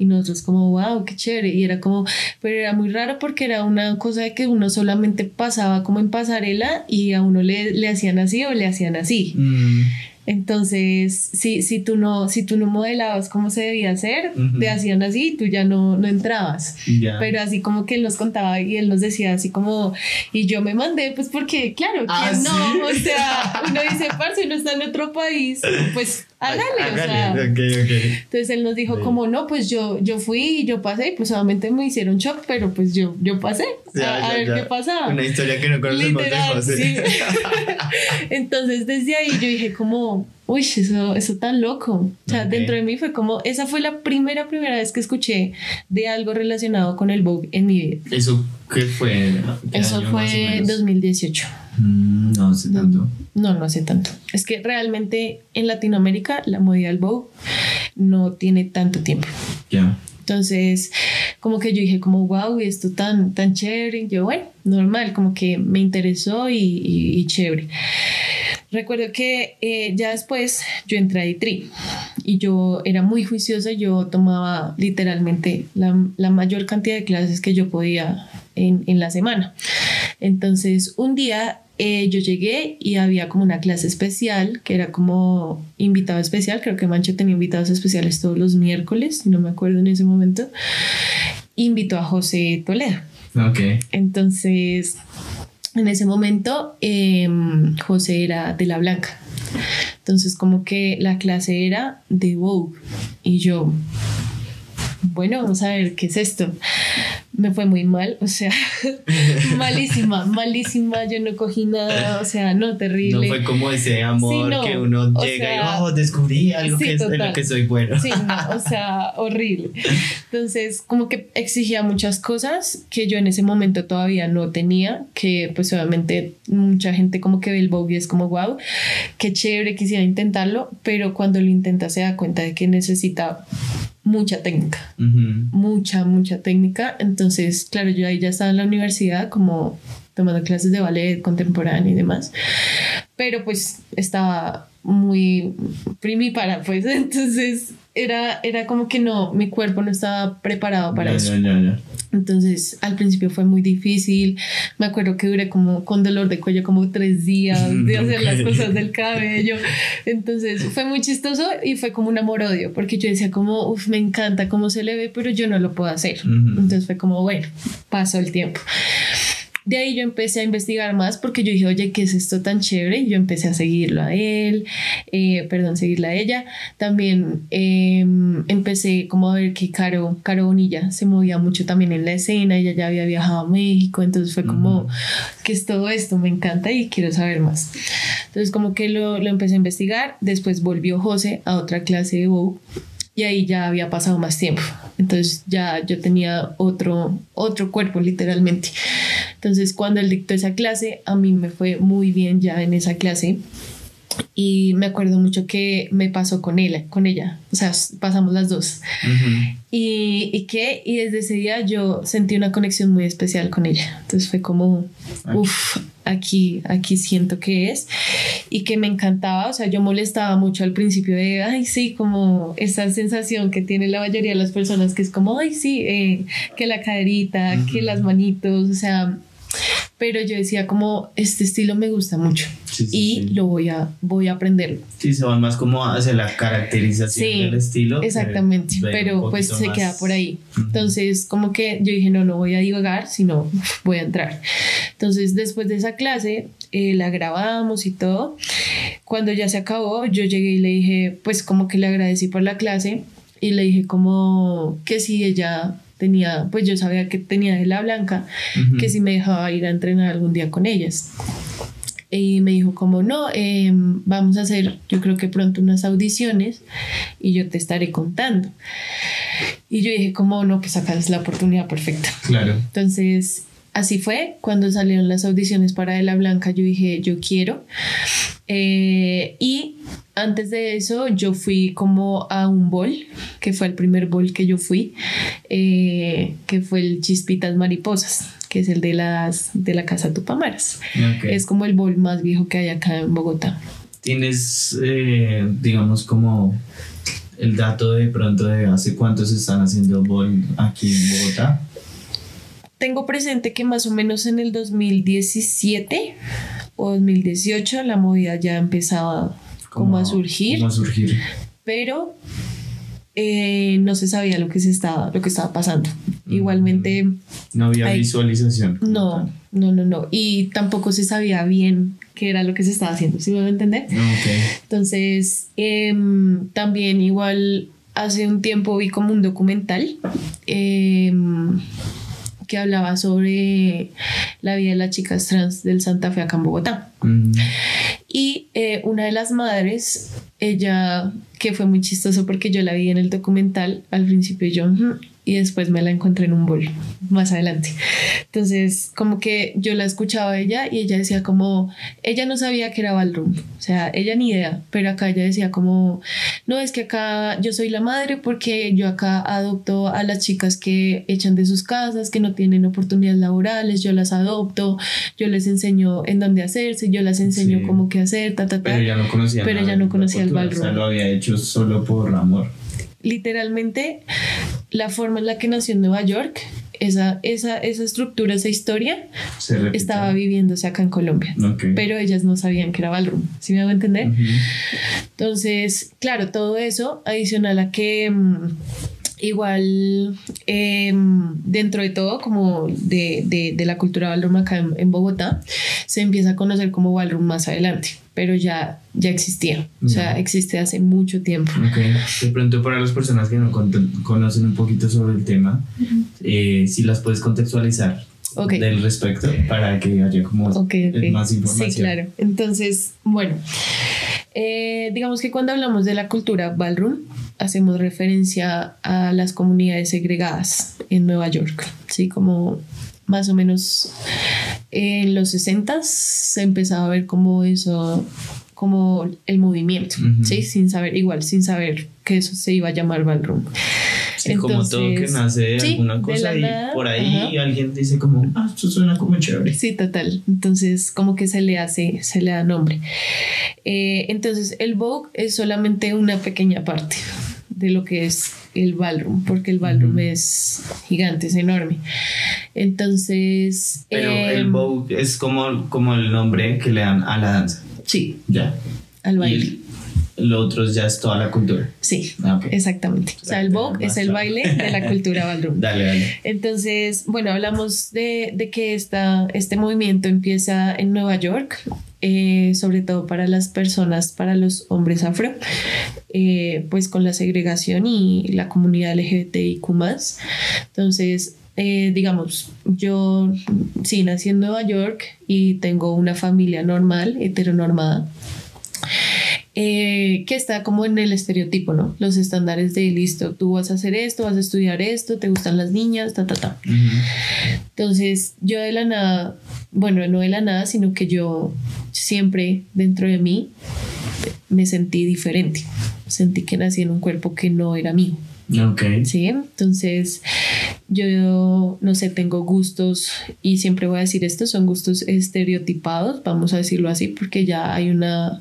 Y nosotros como, wow, qué chévere. Y era como, pero era muy raro porque era una cosa de que uno solamente pasaba como en pasarela y a uno le, le hacían así o le hacían así. Mm. Entonces, si, si, tú no, si tú no modelabas como se debía hacer, te hacían así, tú ya no, no entrabas. Pero así como que él nos contaba y él nos decía así como, y yo me mandé, pues porque, claro, ah, no? O sea, uno dice, parce, uno está en otro país, pues hágale, o sea. Entonces él nos dijo como, no, pues yo, yo fui y yo pasé y pues solamente me hicieron shock, pero pues yo, yo pasé a, ver qué pasaba. Una historia que no conocemos Literal, Sí. Entonces desde ahí yo dije como, uy, eso, eso tan loco. O sea, dentro de mí fue como, esa fue la primera, primera vez que escuché de algo relacionado con el Vogue en mi vida. ¿Eso qué fue? eso fue 2018. Mm, no hace tanto. No, no hace tanto. Es que realmente en Latinoamérica la modalidad del Vogue no tiene tanto tiempo. Ya. Entonces, como que yo dije como, wow, esto tan, tan chévere. yo, bueno, normal, como que me interesó y, chévere. Recuerdo que eh, ya después yo entré a ITRI y yo era muy juiciosa, yo tomaba literalmente la, la mayor cantidad de clases que yo podía en, en la semana. Entonces, un día eh, yo llegué y había como una clase especial que era como invitado especial. Creo que Mancho tenía invitados especiales todos los miércoles, no me acuerdo en ese momento. Invitó a José Toledo. Ok. Entonces, en ese momento, em, José era de la Blanca. Entonces, como que la clase era de Vogue. Y yo, bueno, vamos a ver qué es esto me fue muy mal, o sea, malísima, malísima, yo no cogí nada, o sea, no, terrible. No fue como ese amor que uno llega y, oh, descubrí algo que es en lo que soy bueno. Sí, no, o sea, horrible. Entonces, como que exigía muchas cosas que yo en ese momento todavía no tenía, que pues obviamente mucha gente como que ve el es como, wow, qué chévere, quisiera intentarlo, pero cuando lo intenta se da cuenta de que necesita mucha técnica, mucha, mucha técnica. Entonces, claro, yo ahí ya estaba en la universidad como tomando clases de ballet contemporáneo y demás, pero pues estaba muy primípara, pues entonces era, era como que no, mi cuerpo no estaba preparado para eso. Entonces, al principio fue muy difícil. Me acuerdo que duré como con dolor de cuello como tres días de hacer las cosas del cabello. Entonces, fue muy chistoso y fue como un amor-odio, porque yo decía como, uff, me encanta cómo se le ve, pero yo no lo puedo hacer. Entonces fue como, bueno, pasó el tiempo. De ahí yo empecé a investigar más porque yo dije, oye, ¿qué es esto tan chévere? Y yo empecé a seguirlo a él, eh, perdón, seguirla a ella. También em, empecé como a ver que Caro, Caro Bonilla se movía mucho también en la escena, ella ya había viajado a México, entonces fue como, ¿qué es todo esto? Me encanta y quiero saber más. Entonces como que lo, lo empecé a investigar, después volvió José a otra clase de Vogue y ahí ya había pasado más tiempo. Entonces ya yo tenía otro, otro cuerpo literalmente. Entonces cuando él dictó esa clase, a mí me fue muy bien ya en esa clase. Y me acuerdo mucho que me pasó con él, con ella, o sea, pasamos las dos. y, y que, y desde ese día yo sentí una conexión muy especial con ella. Entonces fue como, uff, aquí, aquí siento que es y que me encantaba, o sea, yo molestaba mucho al principio de, ay, sí, como esa sensación que tiene la mayoría de las personas, que es como, ay, sí, eh, que la caderita, que las manitos, o sea, pero yo decía como este estilo me gusta mucho y lo voy a voy a aprender. Sí, se van más como hacia la caracterización del estilo. Exactamente, pero pues se queda por ahí. Entonces, como que yo dije, no, no voy a divagar, sino voy a entrar. Entonces, después de esa clase, eh, la grabamos y todo. Cuando ya se acabó, yo llegué y le dije, pues como que le agradecí por la clase y le dije como que si ella tenía, pues yo sabía que tenía de la blanca, que si me dejaba ir a entrenar algún día con ellas. Y me dijo como, no, em, vamos a hacer yo creo que pronto unas audiciones y yo te estaré contando. Y yo dije como, no, pues acá es la oportunidad perfecta. Claro. Entonces así fue. Cuando salieron las audiciones para De la Blanca, yo dije, yo quiero. Eh, y antes de eso, yo fui como a un bol, que fue el primer bol que yo fui, eh, que fue el Chispitas Mariposas, que es el de, las, de la Casa Tupamaras. Es como el bol más viejo que hay acá en Bogotá. ¿Tienes, eh, digamos, como el dato de pronto de hace cuánto se están haciendo bol aquí en Bogotá? Tengo presente que más o menos en el 2017 o 2018 la movida ya empezaba como, a surgir. Como a surgir. Pero eh, no se sabía lo que, se estaba, lo que estaba pasando. Mm. Igualmente... No había visualización. No, no, no, no. Y tampoco se sabía bien qué era lo que se estaba haciendo, ¿sí me va a entender? Okay. Entonces, em, también igual hace un tiempo vi como un documental. Eh, que hablaba sobre la vida de las chicas trans del Santa Fe acá en Bogotá. Mm. Una de las madres, ella, que fue muy chistoso porque yo la vi en el documental, al principio yo, y después me la encontré en un bol más adelante. Entonces, como que yo la escuchaba a ella y ella decía como, ella no sabía que era ballroom, o sea, ella ni idea, pero acá ella decía como, no, es que acá yo soy la madre porque yo acá adopto a las chicas que echan de sus casas, que no tienen oportunidades laborales, yo las adopto, yo les enseño en dónde hacerse, yo las enseño cómo qué hacer, ta, ta, ta. Pero ella no conocía, pero ella no conocía el ballroom. O sea, lo había hecho solo por amor literalmente la forma en la que nació en Nueva York, esa, esa, esa estructura, esa historia, estaba viviéndose acá en Colombia. Pero ellas no sabían que era ballroom. ¿Sí me hago entender? Entonces, claro, todo eso, adicional a que... Mm, igual em, dentro de todo como de, de, de, la cultura ballroom acá en, Bogotá se empieza a conocer como ballroom más adelante pero ya, ya existía, o sea, existe hace mucho tiempo. Okay. De pronto para las personas que no conocen un poquito sobre el tema, eh, si las puedes contextualizar del respecto para que haya como más información. Sí, claro. Entonces, bueno, eh, digamos que cuando hablamos de la cultura ballroom, hacemos referencia a las comunidades segregadas en Nueva York, ¿sí? Como más o menos en los 60 se empezaba a ver como eso, como el movimiento, ¿sí? Sin saber, igual, sin saber que eso se iba a llamar ballroom. Sí, como todo que nace de alguna cosa y por ahí alguien dice como, ah, esto suena como chévere. Sí, total. Entonces, como que se le hace, se le da nombre. Eh, entonces, el Vogue es solamente una pequeña parte de lo que es el ballroom, porque el ballroom es gigante, es enorme. Entonces... Pero el em, Vogue es como, como el nombre que le dan a la danza. Sí. Ya. Al baile. Y lo otro ya es toda la cultura. Sí, ah, exactamente. O sea, el Vogue es el baile de la cultura ballroom. dale, dale. Entonces, bueno, hablamos de, de que esta, este movimiento empieza en Nueva York eh, sobre todo para las personas, para los hombres afro, eh, pues con la segregación y la comunidad LGBTIQ. Entonces, eh, digamos, yo sí nací en Nueva York y tengo una familia normal, heteronormada. Que está como en el estereotipo, ¿no? Los estándares de listo, tú vas a hacer esto, vas a estudiar esto, te gustan las niñas, ta, ta, ta. Entonces, yo de la nada, bueno, no de la nada, sino que yo siempre dentro de mí me sentí diferente. Sentí que nací en un cuerpo que no era mío. Ok. Sí, entonces yo no sé, tengo gustos y siempre voy a decir esto, son gustos estereotipados, vamos a decirlo así, porque ya hay una,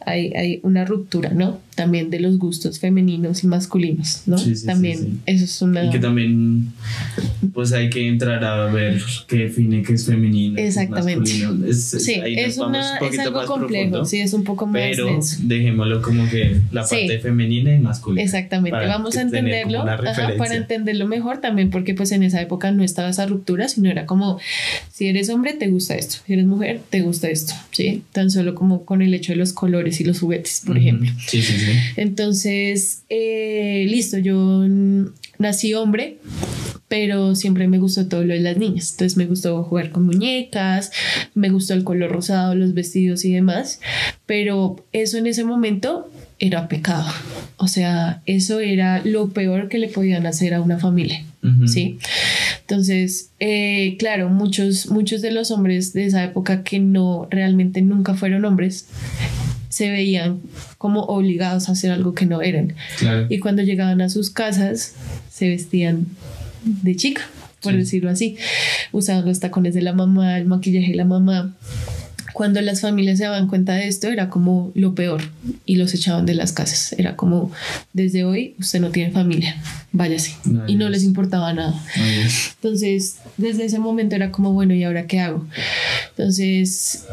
hay, hay una ruptura, ¿no? También de los gustos femeninos y masculinos, ¿no? Sí, sí, también eso es una... Y que también pues hay que entrar a ver qué define qué es femenino. Exactamente. sí, es, una, es algo complejo, sí, es un poco más Pero dejémoslo como que la parte femenina y masculina. Exactamente, vamos a entenderlo, para entenderlo mejor también, porque pues en esa época no estaba esa ruptura, sino era como, si eres hombre, te gusta esto, si eres mujer, te gusta esto, ¿sí? Tan solo como con el hecho de los colores y los juguetes, por ejemplo. Sí, sí, sí. Entonces, eh, listo, yo nací hombre, pero siempre me gustó todo lo de las niñas. Entonces me gustó jugar con muñecas, me gustó el color rosado, los vestidos y demás, pero eso en ese momento era pecado. O sea, eso era lo peor que le podían hacer a una familia, ¿sí? Entonces, eh, claro, muchos, muchos de los hombres de esa época que no realmente nunca fueron hombres, se veían como obligados a hacer algo que no eran. Y cuando llegaban a sus casas, se vestían de chica, por decirlo así. Usaban los tacones de la mamá, el maquillaje de la mamá cuando las familias se daban cuenta de esto era como lo peor y los echaban de las casas. Era como, desde hoy usted no tiene familia, váyase. y no les importaba nada. Entonces, desde ese momento era como, bueno, ¿y ahora qué hago? Entonces,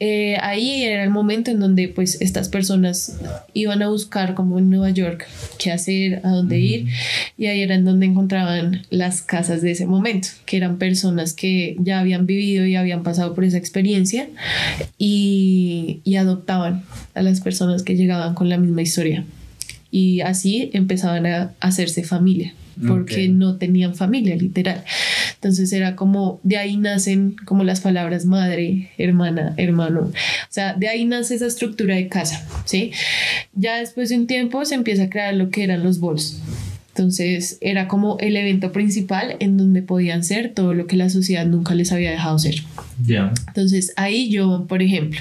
eh, ahí era el momento en donde pues estas personas iban a buscar como en Nueva York qué hacer, a dónde ir y ahí era en donde encontraban las casas de ese momento, que eran personas que ya habían vivido y habían pasado por esa experiencia y, y adoptaban a las personas que llegaban con la misma historia. Y así empezaban a hacerse familia porque no tenían familia, literal. Entonces era como, de ahí nacen como las palabras madre, hermana, hermano. O sea, de ahí nace esa estructura de casa, ¿sí? Ya después de un tiempo se empieza a crear lo que eran los bols. Entonces era como el evento principal en donde podían ser todo lo que la sociedad nunca les había dejado ser. Ya. Entonces ahí yo, por ejemplo,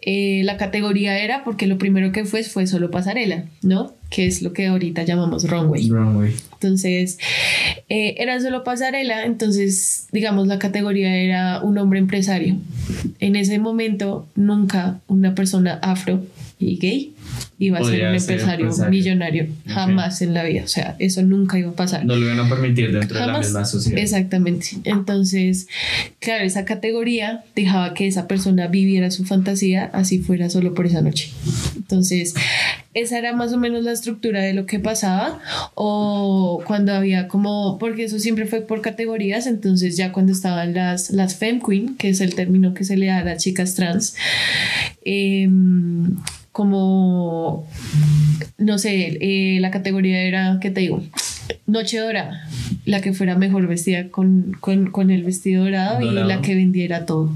eh, la categoría era porque lo primero que fue fue solo pasarela, ¿no? Que es lo que ahorita llamamos runway. Runway. Entonces eh, era solo pasarela, entonces digamos la categoría era un hombre empresario. En ese momento nunca una persona afro y gay iba a ser un empresario, millonario. Jamás en la vida. O sea, eso nunca iba a pasar. No lo iban a permitir dentro de la misma sociedad. Exactamente. Entonces, claro, esa categoría dejaba que esa persona viviera su fantasía así fuera solo por esa noche. Entonces, esa era más o menos la estructura de lo que pasaba. O cuando había como, porque eso siempre fue por categorías, entonces ya cuando estaban las, las Femme Queen, que es el término que se le da a las chicas trans, eh, como, no sé, eh, la categoría era, ¿qué te digo? Noche dorada, la que fuera mejor vestida con, con, el vestido dorado, y la que vendiera todo.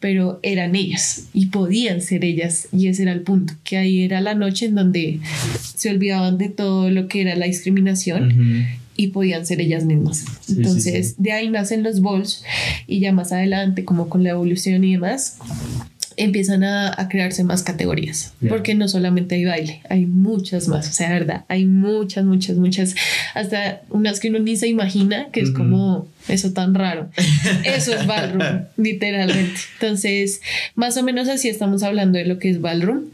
Pero eran ellas y podían ser ellas y ese era el punto, que ahí era la noche en donde se olvidaban de todo lo que era la discriminación. y podían ser ellas mismas. Entonces, de ahí nacen los balls y ya más adelante, como con la evolución y demás, empiezan a, a, crearse más categorías, porque no solamente hay baile, hay muchas más, o sea, verdad, hay muchas, muchas, muchas, hasta unas que uno ni se imagina, que es como eso tan raro. Eso es ballroom, literalmente. Entonces, más o menos así estamos hablando de lo que es ballroom.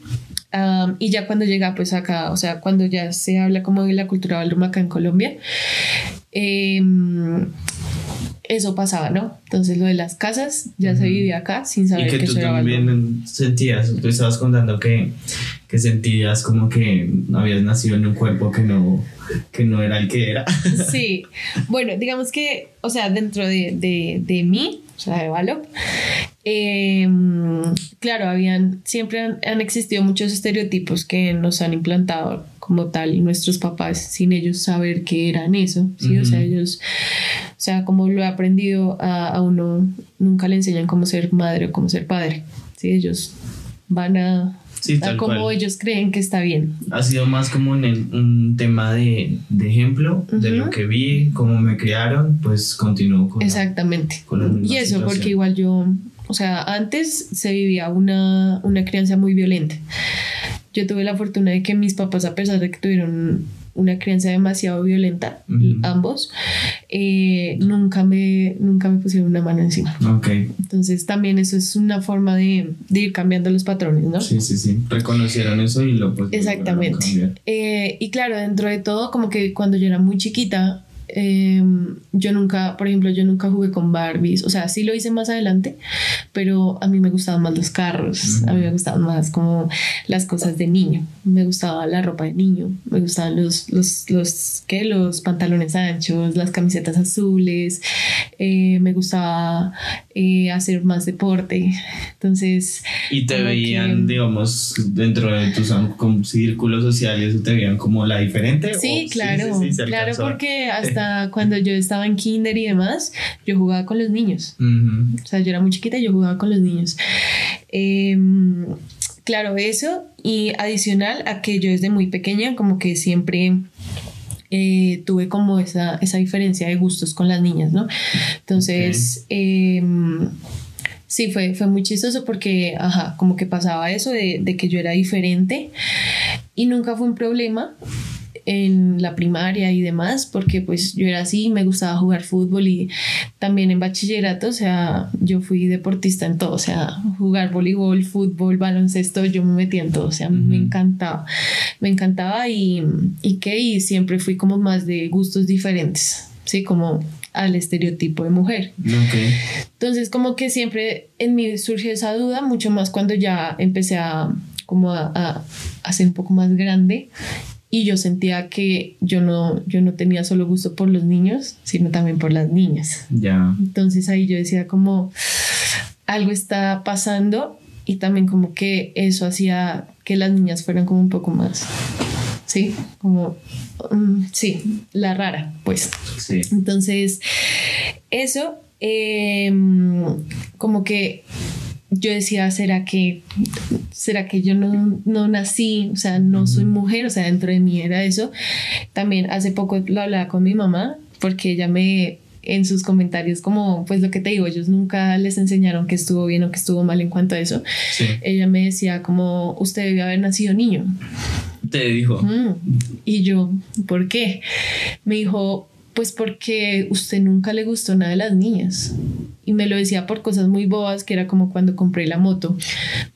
y ya cuando llega pues acá, o sea, cuando ya se habla como de la cultura ballroom acá en Colombia, eh, eso pasaba, ¿no? Entonces lo de las casas ya se vivía acá sin saber y que, tú también sentías, tú estabas contando que, que sentías como que habías nacido en un cuerpo que no, que no era el que era. Sí, bueno, digamos que, o sea, dentro de, de, de mí, o sea, de Valop, Em, claro, habían, siempre han, existido muchos estereotipos que nos han implantado como tal nuestros papás sin ellos saber qué eran eso, ¿sí? O sea, ellos, o sea, como lo he aprendido a, a, uno, nunca le enseñan cómo ser madre o cómo ser padre, ¿sí? Ellos van a... a como ellos creen que está bien. Ha sido más como un, un tema de, de ejemplo de lo que vi, cómo me criaron, pues continúo con Exactamente. y eso, porque igual yo o sea, antes se vivía una, una crianza muy violenta. Yo tuve la fortuna de que mis papás, a pesar de que tuvieron una crianza demasiado violenta, ambos, eh, nunca, me, nunca me pusieron una mano encima. Okay. Entonces también eso es una forma de, de, ir cambiando los patrones, ¿no? Sí, sí, sí. Reconocieron eso y lo pues... Exactamente. Eh, y claro, dentro de todo, como que cuando yo era muy chiquita, Em, yo nunca, por ejemplo, yo nunca jugué con Barbies, o sea, sí lo hice más adelante, pero a mí me gustaban más los carros, a mí me gustaban más como las cosas de niño, me gustaba la ropa de niño, me gustaban los, los, los, ¿qué? los pantalones anchos, las camisetas azules, eh, me gustaba eh, hacer más deporte, entonces... Y te veían, digamos, dentro de tus círculos sociales, te veían como la diferente. Sí, claro, claro, porque hasta cuando yo estaba en kinder y demás, yo jugaba con los niños. O sea, yo era muy chiquita y yo jugaba con los niños. Em, claro, eso. Y adicional a que yo desde muy pequeña como que siempre eh, tuve como esa, esa diferencia de gustos con las niñas, ¿no? Entonces, em, sí, fue, fue muy chistoso porque, ajá, como que pasaba eso de, de que yo era diferente y nunca fue un problema en la primaria y demás, porque pues yo era así, me gustaba jugar fútbol y también en bachillerato, o sea, yo fui deportista en todo, o sea, jugar voleibol, fútbol, baloncesto, yo me metía en todo, o sea, me encantaba, me encantaba y, y que y siempre fui como más de gustos diferentes, sí, como al estereotipo de mujer. Entonces, como que siempre en mí surgió esa duda, mucho más cuando ya empecé a como a, a, ser un poco más grande y yo sentía que yo no, yo no tenía solo gusto por los niños, sino también por las niñas. Ya. Entonces ahí yo decía como algo está pasando y también como que eso hacía que las niñas fueran como un poco más, sí, como, mm, sí, la rara, pues. Sí. Entonces, eso, em, como que yo decía, ¿será que, será que yo no, no nací? O sea, no soy mujer, o sea, dentro de mí era eso. También hace poco lo hablaba con mi mamá, porque ella me, en sus comentarios, como, pues lo que te digo, ellos nunca les enseñaron que estuvo bien o que estuvo mal en cuanto a eso. Ella me decía como, usted debió haber nacido niño. Te dijo. Y yo, ¿por qué? Me dijo, pues porque usted nunca le gustó nada de las niñas y me lo decía por cosas muy bobas, que era como cuando compré la moto,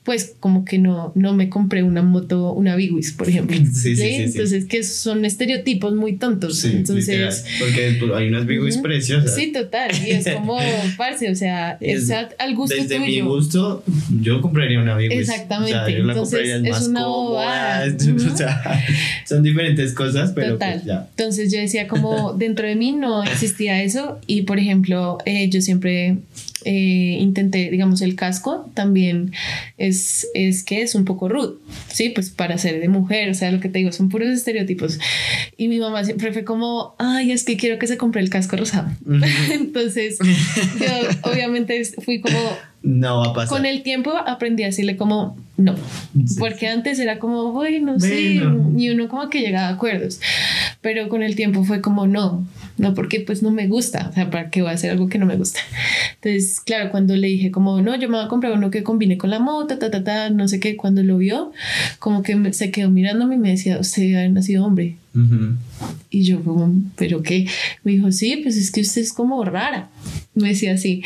pues como que no, no me compré una moto, una Bigwis, por ejemplo. Sí, sí, Entonces, que son estereotipos muy tontos. Entonces, porque hay unas Bigwis preciosas. Sí, total. Y es como, parce, o sea, es, al gusto desde mi gusto, yo compraría una Bigwis. Exactamente. O sea, yo la Entonces, es una bobada. o sea, son diferentes cosas, pero pues ya. Entonces yo decía como, dentro de mí no existía eso y, por ejemplo, eh, yo siempre eh, intenté, digamos, el casco también es, es que es un poco rude, ¿sí? Pues para ser de mujer, o sea, lo que te digo, son puros estereotipos. Y mi mamá siempre fue como, ay, es que quiero que se compre el casco rosado. Entonces, yo obviamente fui como... No va a pasar. Con el tiempo aprendí a decirle como, no, porque antes era como, bueno, sí, y uno como que llegaba a acuerdos, pero con el tiempo fue como, no, no, porque pues no me gusta, o sea, ¿para qué voy a hacer algo que no me gusta? Entonces, claro, cuando le dije como, no, yo me voy a comprar uno que combine con la moto, ta, ta, ta, no sé qué, cuando lo vio, como que se quedó mirándome y me decía, usted ha nacido hombre. Y yo como, ¿pero qué? Me dijo, sí, pues es que usted es como rara. Me decía así,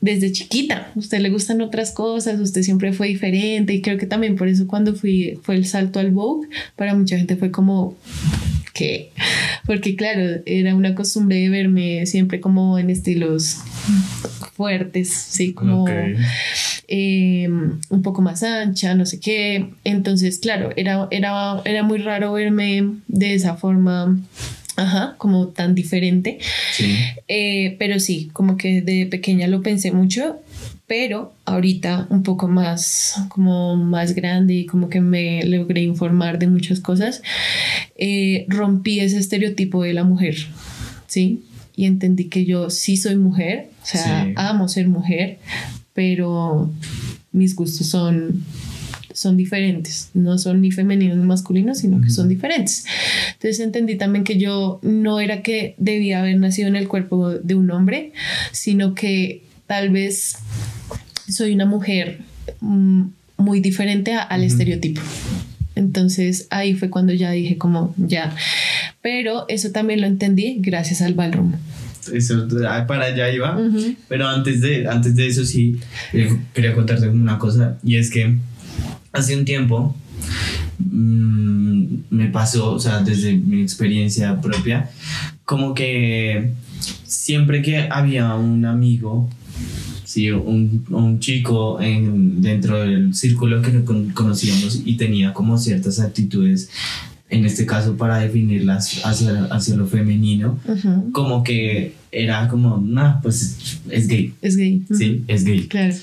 desde chiquita, usted le gustan otras cosas, usted siempre fue diferente y creo que también por eso cuando fui, fue el salto al Vogue, para mucha gente fue como, ¿qué? Porque claro, era una costumbre de verme siempre como en estilos fuertes, sí, como em, un poco más ancha, no sé qué. Entonces, claro, era, era, era muy raro verme de esa forma Ajá, como tan diferente. Sí. Eh, pero sí, como que de pequeña lo pensé mucho, pero ahorita un poco más, como más grande y como que me logré informar de muchas cosas, eh, rompí ese estereotipo de la mujer, ¿sí? Y entendí que yo sí soy mujer, o sea, amo ser mujer, pero mis gustos son son diferentes, no son ni femeninos ni masculinos, sino que son diferentes. Entonces entendí también que yo no era que debía haber nacido en el cuerpo de un hombre, sino que tal vez soy una mujer mm, muy diferente al estereotipo. Entonces ahí fue cuando ya dije como ya, pero eso también lo entendí gracias al ballroom. Eso ah, para allá iba, pero antes de, antes de eso sí quería contarte una cosa y es que hace un tiempo mm, me pasó, o sea, desde mi experiencia propia, como que siempre que había un amigo, sí, un, un chico en, dentro del círculo que conocíamos y tenía como ciertas actitudes en este caso para definirlas hacia, hacia lo femenino, como que era como, no, pues es gay. Es gay. Sí, es gay. Claro.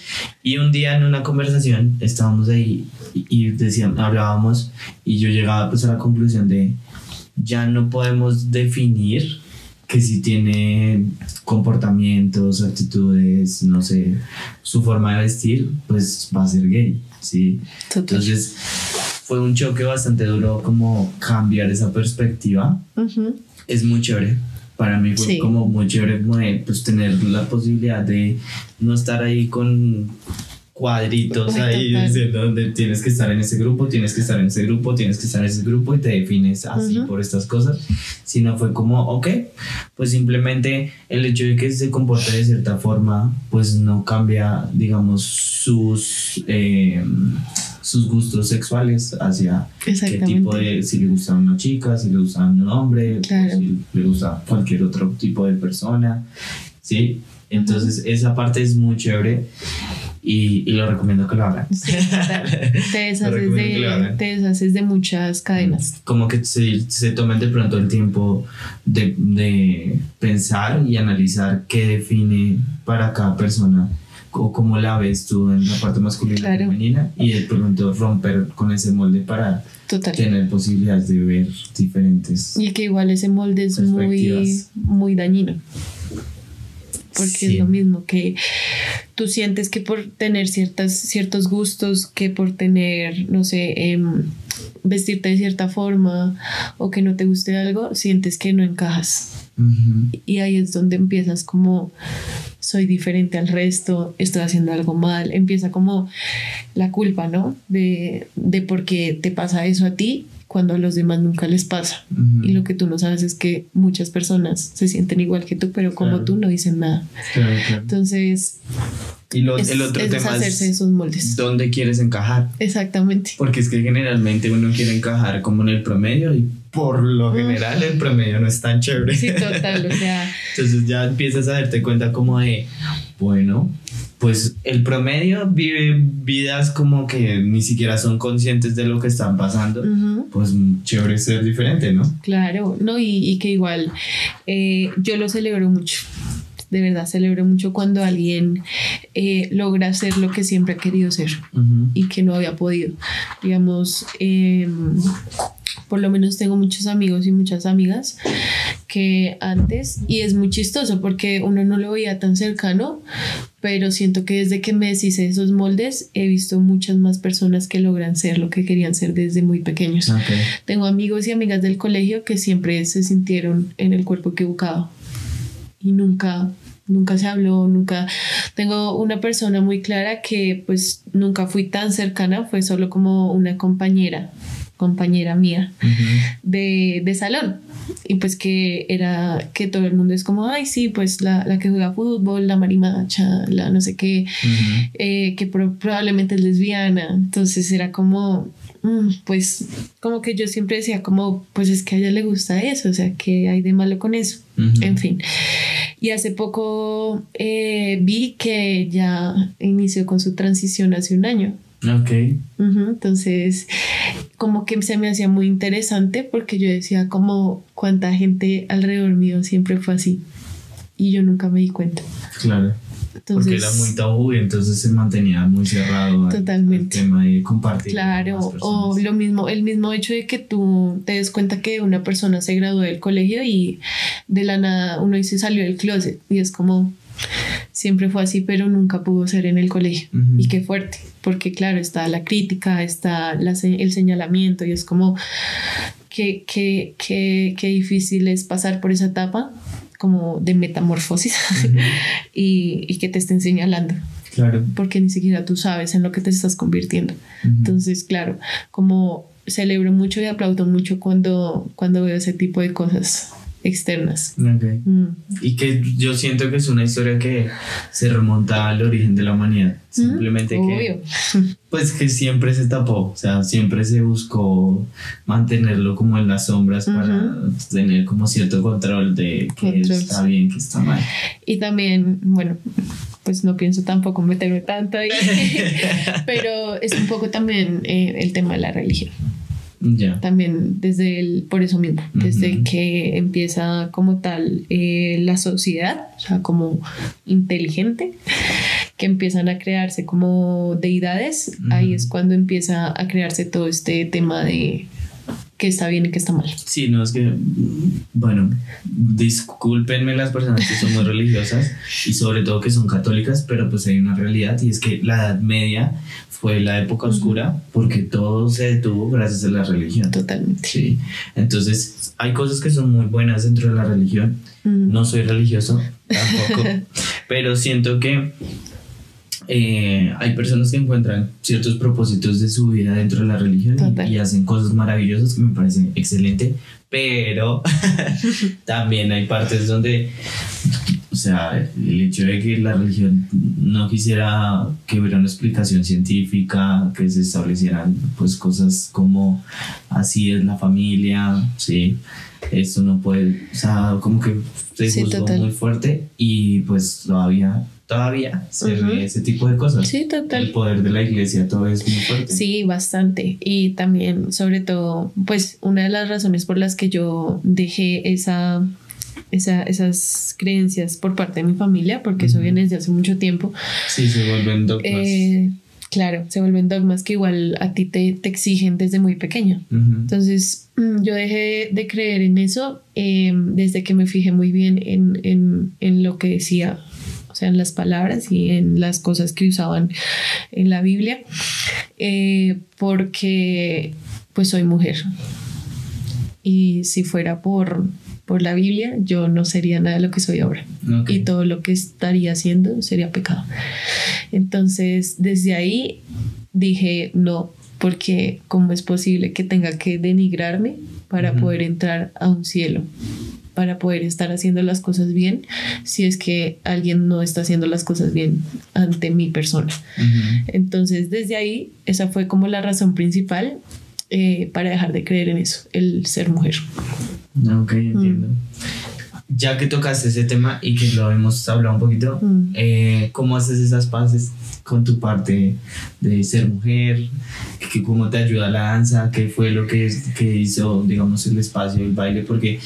Y un día en una conversación estábamos ahí y, decíamos, hablábamos y yo llegaba pues a la conclusión de ya no podemos definir que si tiene comportamientos, actitudes, no sé, su forma de vestir, pues va a ser gay, ¿sí? Entonces fue un choque bastante duro como cambiar esa perspectiva. Es muy chévere. Para mí fue como muy chévere pues, tener la posibilidad de no estar ahí con cuadritos ahí diciendo donde tienes que estar en ese grupo, tienes que estar en ese grupo, tienes que estar en ese grupo y te defines así por estas cosas, sino fue como, ok, pues simplemente el hecho de que se comporte de cierta forma, pues no cambia, digamos, sus... Eh, sus gustos sexuales hacia qué tipo de, si le gusta una chica, si le gusta un hombre, si le gusta cualquier otro tipo de persona, ¿sí? Entonces esa parte es muy chévere y, lo recomiendo que lo hagan. te, deshaces de, te deshaces de muchas cadenas. Como que se, se tomen de pronto el tiempo de, de pensar y analizar qué define para cada persona cómo la ves tú en la parte masculina y femenina y de pronto romper con ese molde para tener posibilidades de ver diferentes y que igual ese molde es muy muy dañino. Porque es lo mismo que tú sientes que por tener ciertas, ciertos gustos, que por tener, no sé, em, vestirte de cierta forma o que no te guste algo, sientes que no encajas. Y ahí es donde empiezas como soy diferente al resto, estoy haciendo algo mal, empieza como la culpa, ¿no? De, de por qué te pasa eso a ti cuando a los demás nunca les pasa. Y lo que tú no sabes es que muchas personas se sienten igual que tú, pero como tú no dicen nada. Entonces, y el otro tema es esos moldes. ¿Dónde quieres encajar? Exactamente. Porque es que generalmente uno quiere encajar como en el promedio y por lo general el promedio no es tan chévere. Sí, total, o sea. Entonces ya empiezas a darte cuenta como de, bueno, pues el promedio vive vidas como que ni siquiera son conscientes de lo que están pasando, pues chévere ser diferente, ¿no? Claro, no, y, que igual eh, yo lo celebro mucho. De verdad, celebro mucho cuando alguien eh, logra ser lo que siempre ha querido ser y que no había podido. Digamos, em, por lo menos tengo muchos amigos y muchas amigas que antes, y es muy chistoso porque uno no lo veía tan cercano, pero siento que desde que me deshice esos moldes he visto muchas más personas que logran ser lo que querían ser desde muy pequeños. Tengo amigos y amigas del colegio que siempre se sintieron en el cuerpo equivocado y nunca nunca se habló, nunca. Tengo una persona muy clara que pues nunca fui tan cercana, fue solo como una compañera compañera mía de, de, salón. Y pues que era que todo el mundo es como, ay, sí, pues la, la que juega fútbol, la marimacha, la no sé qué, eh, que probablemente es lesbiana. Entonces era como, mm, pues como que yo siempre decía como, pues es que a ella le gusta eso, o sea, que hay de malo con eso. En fin. Y hace poco eh, vi que ya inició con su transición hace un año. Ok. entonces, como que se me hacía muy interesante porque yo decía como cuánta gente alrededor mío siempre fue así y yo nunca me di cuenta. Claro. porque era muy tabú y entonces se mantenía muy cerrado totalmente. el tema de compartir. Claro, o lo mismo, el mismo hecho de que tú te des cuenta que una persona se graduó del colegio y de la nada uno dice salió del closet y es como, siempre fue así, pero nunca pudo ser en el colegio. Y qué fuerte, porque claro, está la crítica, está el señalamiento y es como que, que, difícil es pasar por esa etapa como de metamorfosis y, que te estén señalando. Claro. Porque ni siquiera tú sabes en lo que te estás convirtiendo. Entonces, claro, como celebro mucho y aplaudo mucho cuando, cuando veo ese tipo de cosas externas. Mm. Y que yo siento que es una historia que se remonta al origen de la humanidad. Simplemente que, pues que siempre se tapó, o sea, siempre se buscó mantenerlo como en las sombras para tener como cierto control de que está bien, que está mal. Y también, bueno, pues no pienso tampoco meterme tanto ahí, pero es un poco también eh, el tema de la religión. También desde el, por eso mismo, desde que empieza como tal eh, la sociedad, o sea, como inteligente, que empiezan a crearse como deidades, ahí es cuando empieza a crearse todo este tema de qué está bien y qué está mal. Sí, no es que, bueno, discúlpenme las personas que son muy religiosas y sobre todo que son católicas, pero pues hay una realidad y es que la Edad Media fue la época oscura porque todo se detuvo gracias a la religión. Totalmente. Sí, entonces hay cosas que son muy buenas dentro de la religión. No soy religioso tampoco, pero siento que eh, hay personas que encuentran ciertos propósitos de su vida dentro de la religión y, hacen cosas maravillosas que me parecen excelente, pero también hay partes donde, o sea, el hecho de que la religión no quisiera que hubiera una explicación científica, que se establecieran pues cosas como así es la familia, sí, esto no puede, o sea, como que se juzgó muy fuerte y pues todavía todavía se ve ese tipo de cosas. Sí, total. El poder de la iglesia, todo es muy fuerte. Sí, bastante. Y también, sobre todo, pues una de las razones por las que yo dejé esa, esa esas creencias por parte de mi familia, porque eso viene desde hace mucho tiempo. Sí, se vuelven dogmas. Eh, claro, se vuelven dogmas que igual a ti te, te exigen desde muy pequeño. Entonces, mm, yo dejé de creer en eso em, desde que me fijé muy bien en, en, en lo que decía sea, en las palabras y en las cosas que usaban en la Biblia, eh, porque pues soy mujer. Y si fuera por, por la Biblia, yo no sería nada de lo que soy ahora. Y todo lo que estaría haciendo sería pecado. Entonces, desde ahí dije, no, porque ¿cómo es posible que tenga que denigrarme para poder entrar a un cielo? Para poder estar haciendo las cosas bien si es que alguien no está haciendo las cosas bien ante mi persona. Entonces, desde ahí, esa fue como la razón principal eh, para dejar de creer en eso, el ser mujer. Ok, entiendo. Ya que tocaste ese tema y que lo hemos hablado un poquito, eh, ¿cómo haces esas paces con tu parte de ser mujer? ¿Qué, ¿Cómo te ayuda la danza? ¿Qué fue lo que, que hizo, digamos, el espacio del baile? Porque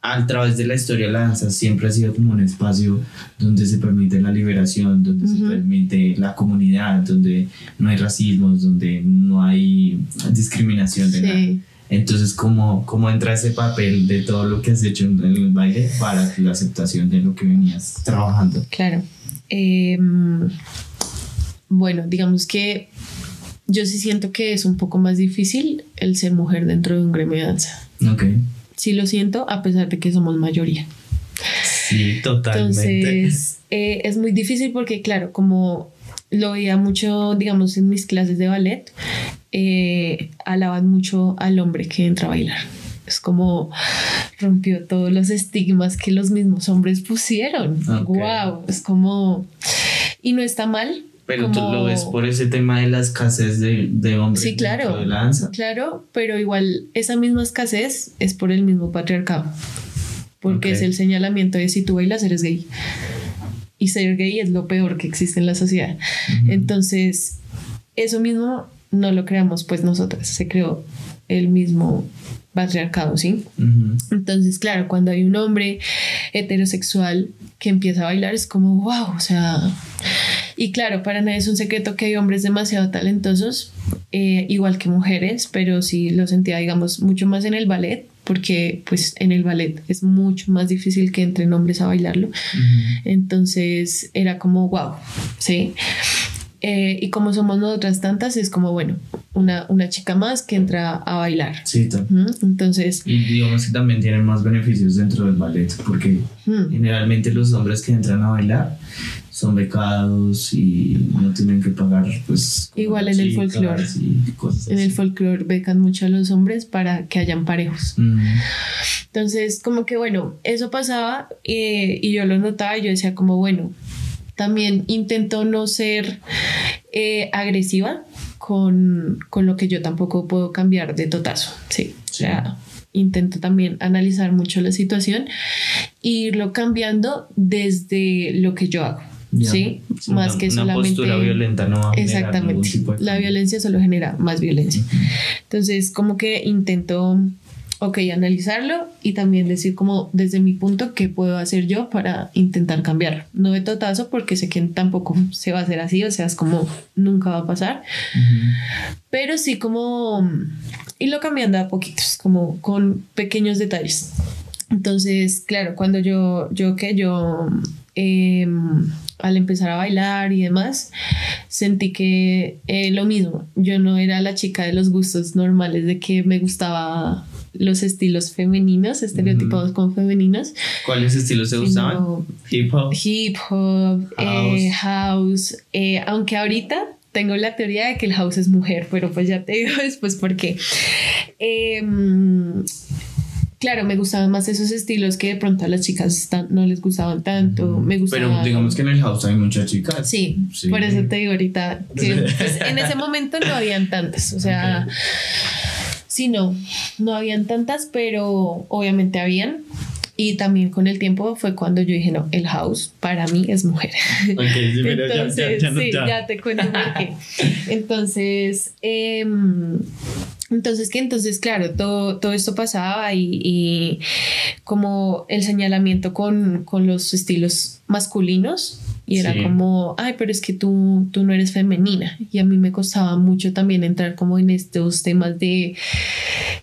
a través de la historia la danza siempre ha sido como un espacio donde se permite la liberación, donde se permite la comunidad, donde no hay racismo, donde no hay discriminación de nada. Entonces, ¿cómo, ¿cómo entra ese papel de todo lo que has hecho en el baile para la aceptación de lo que venías trabajando? Claro. Em, bueno, digamos que yo sí siento que es un poco más difícil el ser mujer dentro de un gremio de danza. Ok sí lo siento, a pesar de que somos mayoría. Sí, totalmente. Entonces, eh, es muy difícil porque, claro, como lo veía mucho, digamos, en mis clases de ballet, eh, alaban mucho al hombre que entra a bailar. Es como rompió todos los estigmas que los mismos hombres pusieron. Wow, es como y no está mal, pero tú lo ves por ese tema de la escasez de, de hombres sí, claro, de la. Claro, pero igual esa misma escasez es por el mismo patriarcado. Porque es el señalamiento de si tú bailas eres gay. Y ser gay es lo peor que existe en la sociedad. Entonces, eso mismo no lo creamos pues nosotras, se creó el mismo patriarcado, ¿sí? Entonces, claro, cuando hay un hombre heterosexual que empieza a bailar es como, wow, o sea, y claro, para nadie es un secreto que hay hombres demasiado talentosos, eh, igual que mujeres, pero sí lo sentía, digamos, mucho más en el ballet, porque pues en el ballet es mucho más difícil que entren hombres a bailarlo. Entonces era como, wow, ¿sí? Eh, y como somos nosotras tantas, es como, bueno, una, una chica más que entra a bailar. Sí, Entonces... Y digamos que también tienen más beneficios dentro del ballet, porque generalmente los hombres que entran a bailar son becados y no tienen que pagar pues igual en el folclore. en el folclore becan mucho a los hombres para que hayan parejos. Entonces como que bueno eso pasaba eh, y yo lo notaba y yo decía como bueno también intento no ser eh, agresiva con, con, lo que yo tampoco puedo cambiar de totazo sí. O sea intento también analizar mucho la situación e irlo cambiando desde lo que yo hago ¿sí? más que solamente... Postura violenta no va a Exactamente. la violencia solo genera más violencia. Entonces, como que intento, ok, analizarlo y también decir como desde mi punto qué puedo hacer yo para intentar cambiarlo. No de totazo porque sé que tampoco se va a hacer así, o sea, es como nunca va a pasar. Pero sí como y lo cambiando a poquitos, como con pequeños detalles. Entonces, claro, cuando yo, yo que yo em, al empezar a bailar y demás, sentí que eh, lo mismo, yo no era la chica de los gustos normales, de que me gustaba los estilos femeninos, estereotipados como femeninos. ¿Cuáles estilos se usaban? Hip hop. Hip hop, house. Eh, eh, aunque ahorita tengo la teoría de que el house es mujer, pero pues ya te digo después por qué. Em, claro, me gustaban más esos estilos que de pronto a las chicas no les gustaban tanto. Me Pero digamos que en el house hay muchas chicas. Sí, por eso te digo ahorita pues, en ese momento no habían tantas. O sea, sí, no, no habían tantas, pero obviamente habían. Y también con el tiempo fue cuando yo dije, no, el house para mí es mujer. Entonces, ya, sí, ya te cuento por qué. Entonces, eh, entonces, que entonces, claro, todo, todo esto pasaba y, como el señalamiento con, los estilos masculinos y era como, ay, pero es que tú, tú no eres femenina. Y a mí me costaba mucho también entrar como en estos temas de,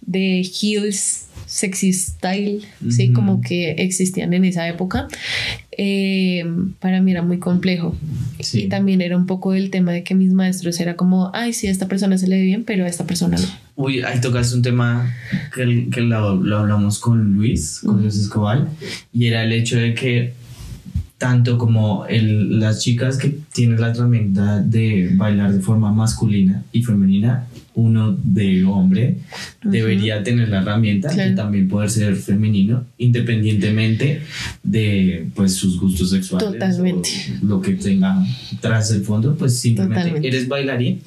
de heels sexy style, sí, como que existían en esa época, eh, para mí era muy complejo. Y también era un poco el tema de que mis maestros era como, ay, sí, a esta persona se le ve bien, pero a esta persona no. Uy, ahí tocaste un tema que, que lo, lo, hablamos con Luis, con Luis Escobar, y era el hecho de que tanto como el, las chicas que tienen la herramienta de bailar de forma masculina y femenina, uno de hombre debería tener la herramienta de también poder ser femenino independientemente de pues sus gustos sexuales Totalmente. o lo que tenga tras el fondo pues simplemente eres bailarín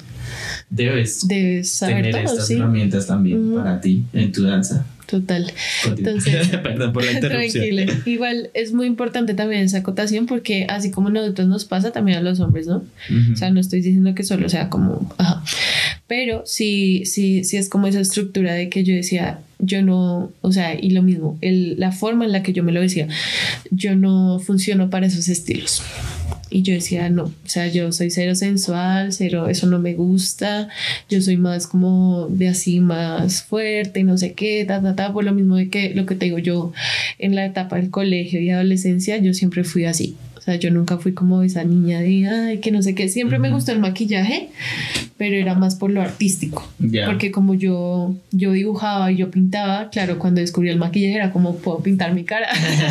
debes, debes tener estas herramientas también para ti en tu danza Total. Entonces, Perdón por la interrupción. Igual es muy importante también esa acotación porque así como a nosotros nos pasa también a los hombres, ¿no? O sea, no estoy diciendo que solo sea como, pero sí, sí, sí es como esa estructura de que yo decía, yo no, o sea, y lo mismo, el, la forma en la que yo me lo decía, yo no funciono para esos estilos. Y yo decía, no, o sea, yo soy cero sensual, cero, eso no me gusta, yo soy más como de así, más fuerte y no sé qué, ta, ta, ta, por lo mismo de que lo que te digo yo en la etapa del colegio y adolescencia, yo siempre fui así. Sea, yo nunca fui como esa niña de, ay, que no sé qué. Siempre me gustó el maquillaje, pero era más por lo artístico. Porque como yo, yo dibujaba y yo pintaba, claro, cuando descubrí el maquillaje era como, puedo pintar mi cara.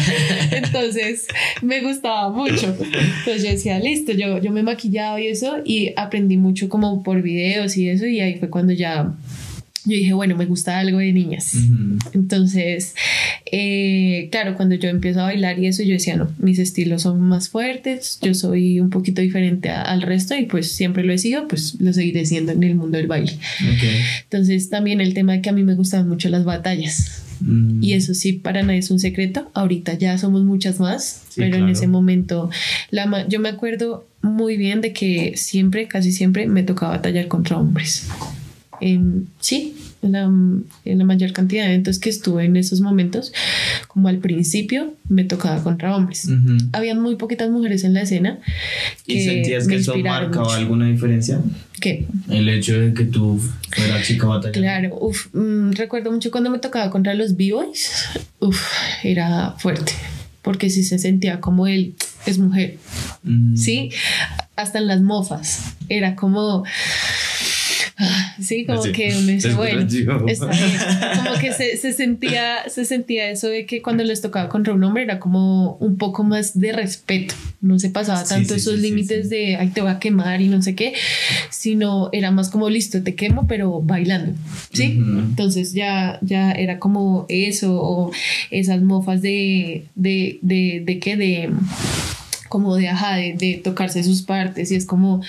Entonces, me gustaba mucho. Entonces yo decía, listo, yo, yo me maquillaba y eso, y aprendí mucho como por videos y eso, y ahí fue cuando ya yo dije, bueno, me gusta algo de niñas. Entonces, eh, claro, cuando yo empiezo a bailar y eso, yo decía, no, mis estilos son más fuertes, yo soy un poquito diferente al resto y pues siempre lo he sido, pues lo seguiré siendo en el mundo del baile. Entonces, también el tema de que a mí me gustan mucho las batallas. Mm. Y eso sí, para nadie es un secreto. Ahorita ya somos muchas más, pero en ese momento, la, yo me acuerdo muy bien de que siempre, casi siempre, me tocaba batallar contra hombres sí, la, en la, mayor cantidad de eventos que estuve en esos momentos, como al principio me tocaba contra hombres. Había muy poquitas mujeres en la escena. ¿Y sentías que eso marcaba alguna diferencia? ¿Qué? El hecho de que tú fueras chica batalla. Claro, uf, mm, recuerdo mucho cuando me tocaba contra los B-Boys, uf, era fuerte, porque sí se sentía como él es mujer, mm. ¿sí? Hasta en las mofas, era como Sí, como que me dice, bueno, Como que se, se, sentía, se sentía eso de que cuando les tocaba contra un hombre era como un poco más de respeto. No se pasaba tanto esos límites de, ay, te voy a quemar y no sé qué, sino era más como, listo, te quemo, pero bailando. Sí. Entonces ya, ya era como eso o esas mofas de, de, de, de qué, de como de, ajá, de, tocarse sus partes y es como,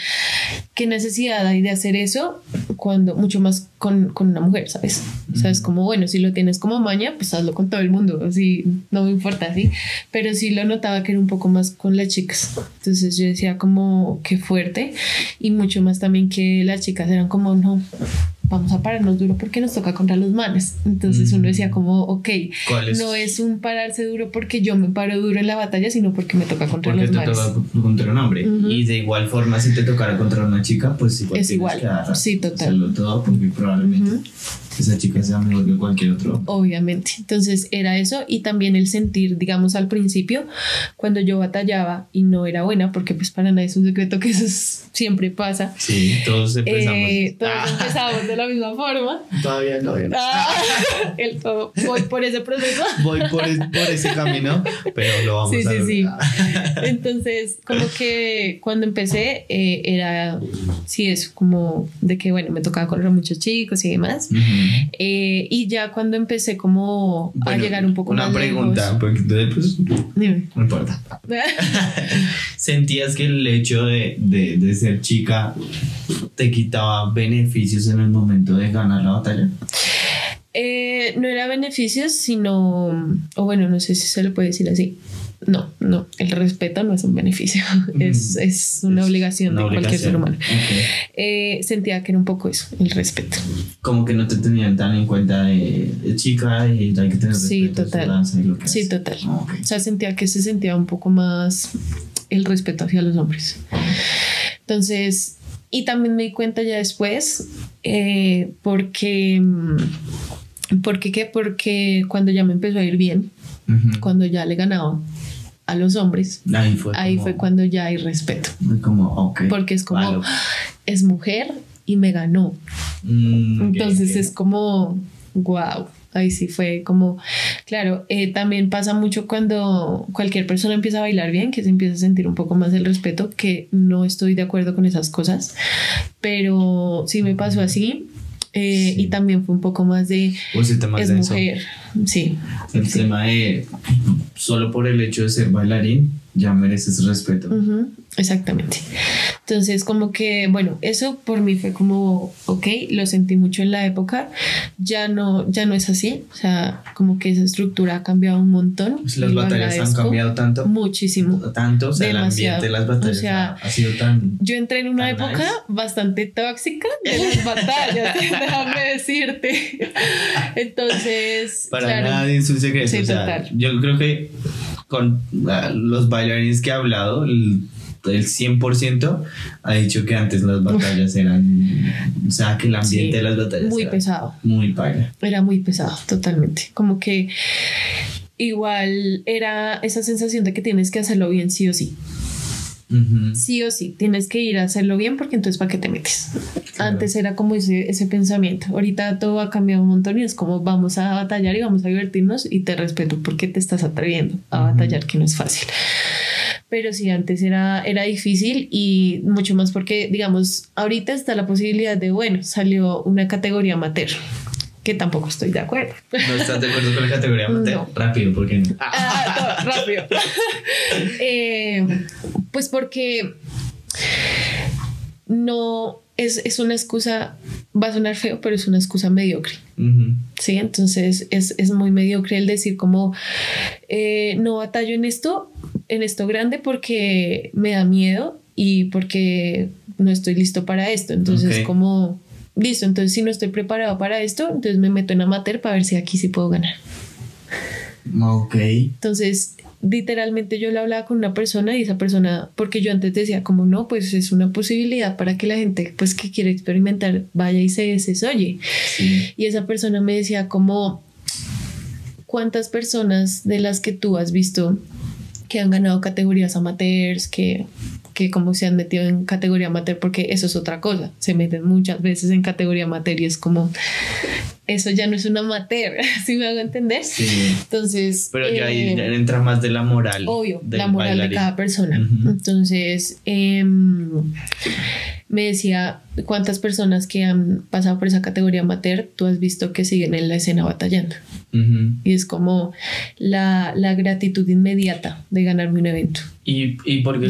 ¿qué necesidad hay de hacer eso cuando, mucho más con, una mujer, ¿sabes? O sea, es como, bueno, si lo tienes como maña, pues hazlo con todo el mundo, así, no me importa, ¿sí? Pero sí lo notaba que era un poco más con las chicas. Entonces yo decía como, qué fuerte y mucho más también que las chicas eran como, no, vamos a pararnos duro porque nos toca contra los manes. Entonces uno decía como, ok, no es un pararse duro porque yo me paro duro en la batalla, sino porque me toca contra los manes. Porque te toca contra un hombre. Y de igual forma, si te tocara contra una chica, pues igual es igual. Que sí, total. todo porque probablemente esa chica sea mejor que cualquier otro. Obviamente. Entonces era eso y también el sentir, digamos, al principio, cuando yo batallaba y no era buena, porque pues para nadie es un secreto que eso siempre pasa. Sí, todos empezamos. Eh, todos ah. empezamos de la misma forma. Todavía no. Ah, el todo. Voy por ese proceso. Voy por, por ese camino, pero lo vamos a sí, sí. Entonces, como que cuando empecé, eh, era, sí, es como de que, bueno, me tocaba correr a muchos chicos y demás. Eh, y ya cuando empecé como a llegar un poco una más pregunta, porque pues, no importa. ¿Sentías que el hecho de, de, de ser chica te quitaba beneficios en el momento de ganar la batalla? Eh, no era beneficios, sino, o bueno, no sé si se le puede decir así. No, no, el respeto no es un beneficio, es, es, una obligación de cualquier ser humano. Eh, sentía que era un poco eso, el respeto. Como que no te tenían tan en cuenta de, chica y hay que tener sí, Total. sí, total. O sea, sentía que se sentía un poco más el respeto hacia los hombres. Entonces, y también me di cuenta ya después, eh, porque, porque, ¿qué? Porque cuando ya me empezó a ir bien, cuando ya le ganaba a los hombres, ahí fue, cuando ya hay respeto. Como, porque es como, es mujer y me ganó. Mm, Entonces es como, wow ahí sí fue como, claro, eh, también pasa mucho cuando cualquier persona empieza a bailar bien, que se empieza a sentir un poco más el respeto, que no estoy de acuerdo con esas cosas, pero sí me pasó así. Eh, y también fue un poco más de pues es mujer sí el tema de solo por el hecho de ser bailarín ya mereces respeto. exactamente. Entonces, como que, bueno, eso por mí fue como, ok, lo sentí mucho en la época, ya no, ya no es así, o sea, como que esa estructura ha cambiado un montón. Pues las batallas han cambiado tanto. Muchísimo. Tanto, o sea, el ambiente de las batallas ha sido tan... Yo entré en una época bastante tóxica de las batallas, déjame decirte. Entonces... Para nadie es un secreto. o sea, yo creo que con ah, los bailarines que he hablado, el, 100% ha dicho que antes las batallas eran, o sea, que el ambiente de las batallas muy pesado. Muy paila. Era muy pesado, totalmente. Como que igual era esa sensación de que tienes que hacerlo bien sí o sí. Sí o sí, tienes que ir a hacerlo bien porque entonces ¿para qué te metes? Antes era como ese, ese pensamiento, ahorita todo ha cambiado un montón y es como vamos a batallar y vamos a divertirnos y te respeto porque te estás atreviendo a batallar que no es fácil. Pero sí, antes era, era difícil y mucho más porque, digamos, ahorita está la posibilidad de, bueno, salió una categoría amateur que tampoco estoy de acuerdo. ¿No estás de acuerdo con la categoría? Rápido, ¿por qué no? Ah, rápido. Eh, pues porque no es, es, una excusa, va a sonar feo, pero es una excusa mediocre. Sí, entonces es, es, muy mediocre el decir como eh, no batallo en esto, en esto grande porque me da miedo y porque no estoy listo para esto. Entonces, como listo, entonces si no estoy preparado para esto, entonces me meto en amateur para ver si aquí sí puedo ganar. Ok. Entonces, literalmente yo le hablaba con una persona y esa persona, porque yo antes decía como no, pues es una posibilidad para que la gente pues que quiere experimentar vaya y se desoye. Y esa persona me decía como, ¿cuántas personas de las que tú has visto que han ganado categorías amateurs, que que como se han metido en categoría amateur, porque eso es otra cosa, se meten muchas veces en categoría amateur y es como, eso ya no es una amateur, ¿sí me hago entender? Sí. Entonces... Pero ya ahí eh, entra más de la moral. Obvio, la moral de cada persona. Entonces, em, me decía, ¿cuántas personas que han pasado por esa categoría amateur tú has visto que siguen en la escena batallando? Y es como la, la, gratitud inmediata de ganarme un evento. ¿Y, y por, qué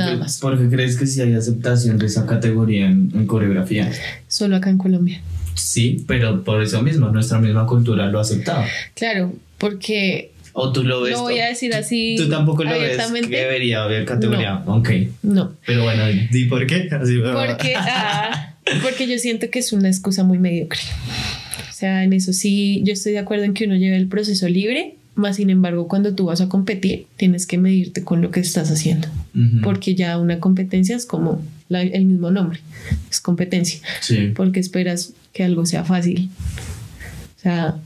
crees que si hay aceptación de esa categoría en, coreografía? Solo acá en Colombia. Sí, pero por eso mismo, nuestra misma cultura lo ha aceptado. Claro, porque o tú lo ves. No voy a decir así. Tú tampoco lo ves que debería haber categoría. No. Ok. No. Pero bueno, ¿di por qué? porque, ah, porque yo siento que es una excusa muy mediocre. O sea, en eso sí, yo estoy de acuerdo en que uno lleve el proceso libre, más sin embargo, cuando tú vas a competir, tienes que medirte con lo que estás haciendo, porque ya una competencia es como el mismo nombre, es competencia, sí. porque esperas que algo sea fácil. O sea,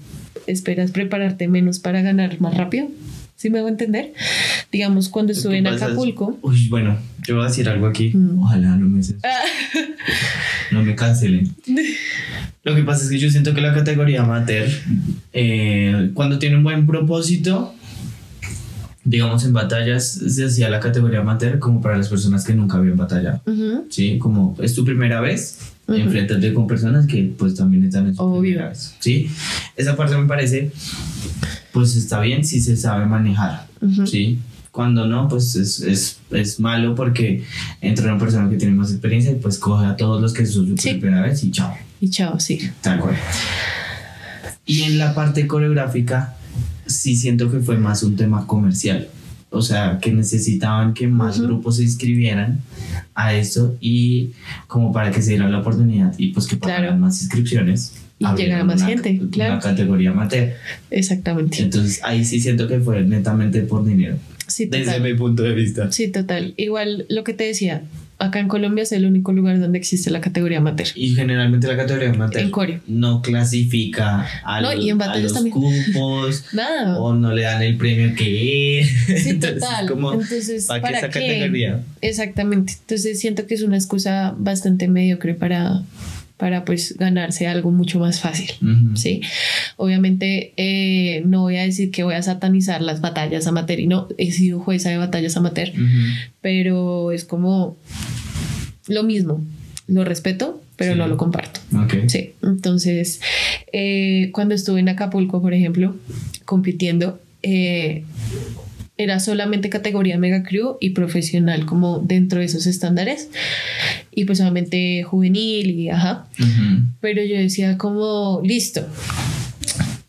esperas prepararte menos para ganar más rápido. ¿Sí me voy a entender? Digamos, cuando estuve en Acapulco. Uy, bueno, yo voy a decir algo aquí. Mm. Ojalá no me, no me cancelen. Lo que pasa es que yo siento que la categoría amateur, eh, cuando tiene un buen propósito, digamos, en batallas se hacía la categoría amateur como para las personas que nunca habían batallado. Sí, como es tu primera vez, uh enfréntate con personas que pues también están en su primera vez. Sí, esa parte me parece, pues está bien si se sabe manejar. Sí, cuando no, pues es, es, es, malo porque entra una persona que tiene más experiencia y pues coge a todos los que son su primera vez y chao. Y chao, sí. Tal cual. Y en la parte coreográfica, sí siento que fue más un tema comercial. O sea, que necesitaban que más grupos se inscribieran a eso y como para que se diera la oportunidad y pues que pagaran más inscripciones. Y llegara más gente, claro. La categoría amateur. Exactamente. Entonces ahí sí siento que fue netamente por dinero. Sí, Desde mi punto de vista. Sí, total. Igual lo que te decía, acá en Colombia es el único lugar donde existe la categoría amateur. Y generalmente la categoría amateur no clasifica a, los, cupos Nada. o no le dan el premio que es. Sí, total. Entonces, ¿para, qué esa categoría? Exactamente. Entonces siento que es una excusa bastante mediocre para para pues ganarse algo mucho más fácil, ¿sí? Obviamente eh, no voy a decir que voy a satanizar las batallas amateur y no, he sido jueza de batallas amateur, pero es como lo mismo, lo respeto, pero no lo comparto. Sí, entonces eh, cuando estuve en Acapulco, por ejemplo, compitiendo, eh, era solamente categoría mega crew y profesional como dentro de esos estándares y pues solamente juvenil y ajá pero yo decía como listo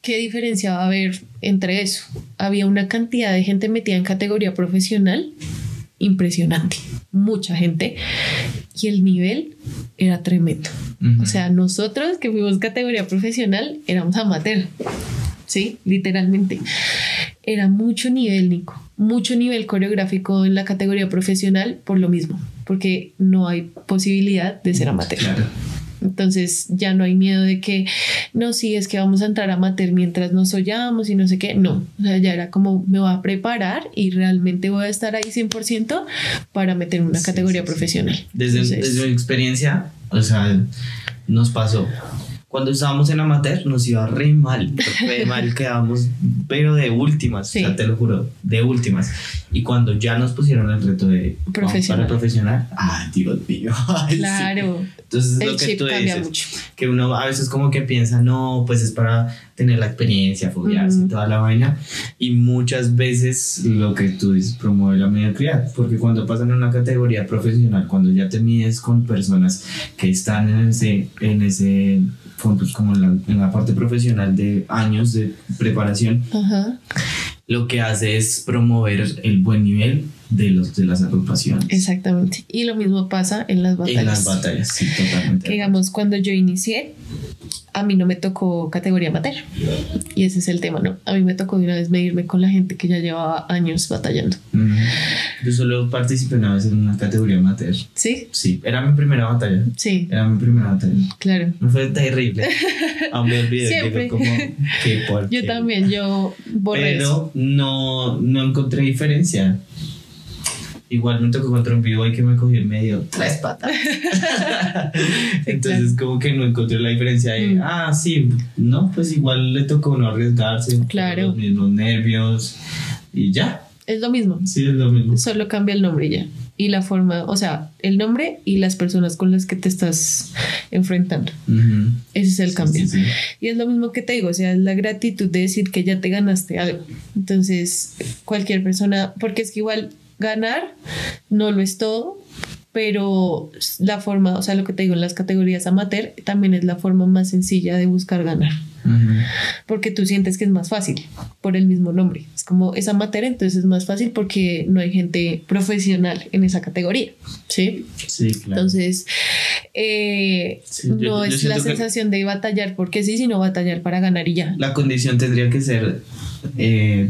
¿qué diferencia va a haber entre eso? Había una cantidad de gente metida en categoría profesional impresionante, mucha gente y el nivel era tremendo. O sea, nosotros que fuimos categoría profesional éramos amateur, ¿sí? Literalmente era mucho nivel, Nico, mucho nivel coreográfico en la categoría profesional por lo mismo, porque no hay posibilidad de ser amateur. Entonces ya no hay miedo de que, no, sí, es que vamos a entrar a amateur mientras nos oyamos y no sé qué. No, o sea, ya era como me voy a preparar y realmente voy a estar ahí 100% para meter una categoría profesional. Desde, desde mi experiencia, o sea, nos pasó cuando estábamos en amateur nos iba re mal, re mal quedábamos, pero de últimas, o sea, te lo juro, de últimas. Y cuando ya nos pusieron el reto de profesional, para profesional, ah, Dios mío. claro. Entonces es lo que tú dices, que uno a veces como que piensa, no, pues es para tener la experiencia, fobiarse y toda la vaina. Y muchas veces lo que tú dices promueve la mediocridad, porque cuando pasan en una categoría profesional, cuando ya te mides con personas que están en ese, en ese pues, como en la, parte profesional de años de preparación, lo que hace es promover el buen nivel de, los, de las agrupaciones. Exactamente. Y lo mismo pasa en las batallas. En las batallas, sí, totalmente. digamos, cuando yo inicié, a mí no me tocó categoría amateur. Y ese es el tema, ¿no? A mí me tocó de una vez medirme con la gente que ya llevaba años batallando. Yo solo participé una vez en una categoría amateur. ¿Sí? Sí, era mi primera batalla. Sí. Era mi primera batalla. Claro. Me fue terrible. Aún me olvidé. Siempre. Como, yo también, yo borré Pero no, no encontré diferencia. Igual me tocó contra un vivo y que me cogió en medio tres patas. Entonces, como que no encontré la diferencia de, mm. ah, sí, no, pues igual le tocó no arriesgarse. Claro. Los mismos nervios y ya. Es lo mismo. Sí, es lo mismo. Solo cambia el nombre y ya. Y la forma, o sea, el nombre y las personas con las que te estás enfrentando. Ese es el cambio. Y es lo mismo que te digo, o sea, es la gratitud de decir que ya te ganaste algo. Entonces, cualquier persona, porque es que igual ganar no lo es todo, pero la forma, o sea, lo que te digo en las categorías amateur también es la forma más sencilla de buscar ganar. Porque tú sientes que es más fácil por el mismo nombre. Es como es amateur, entonces es más fácil porque no hay gente profesional en esa categoría. Sí, sí claro. Entonces, eh, no es la sensación de batallar porque sí, sino batallar para ganar y ya. La condición tendría que ser. Eh,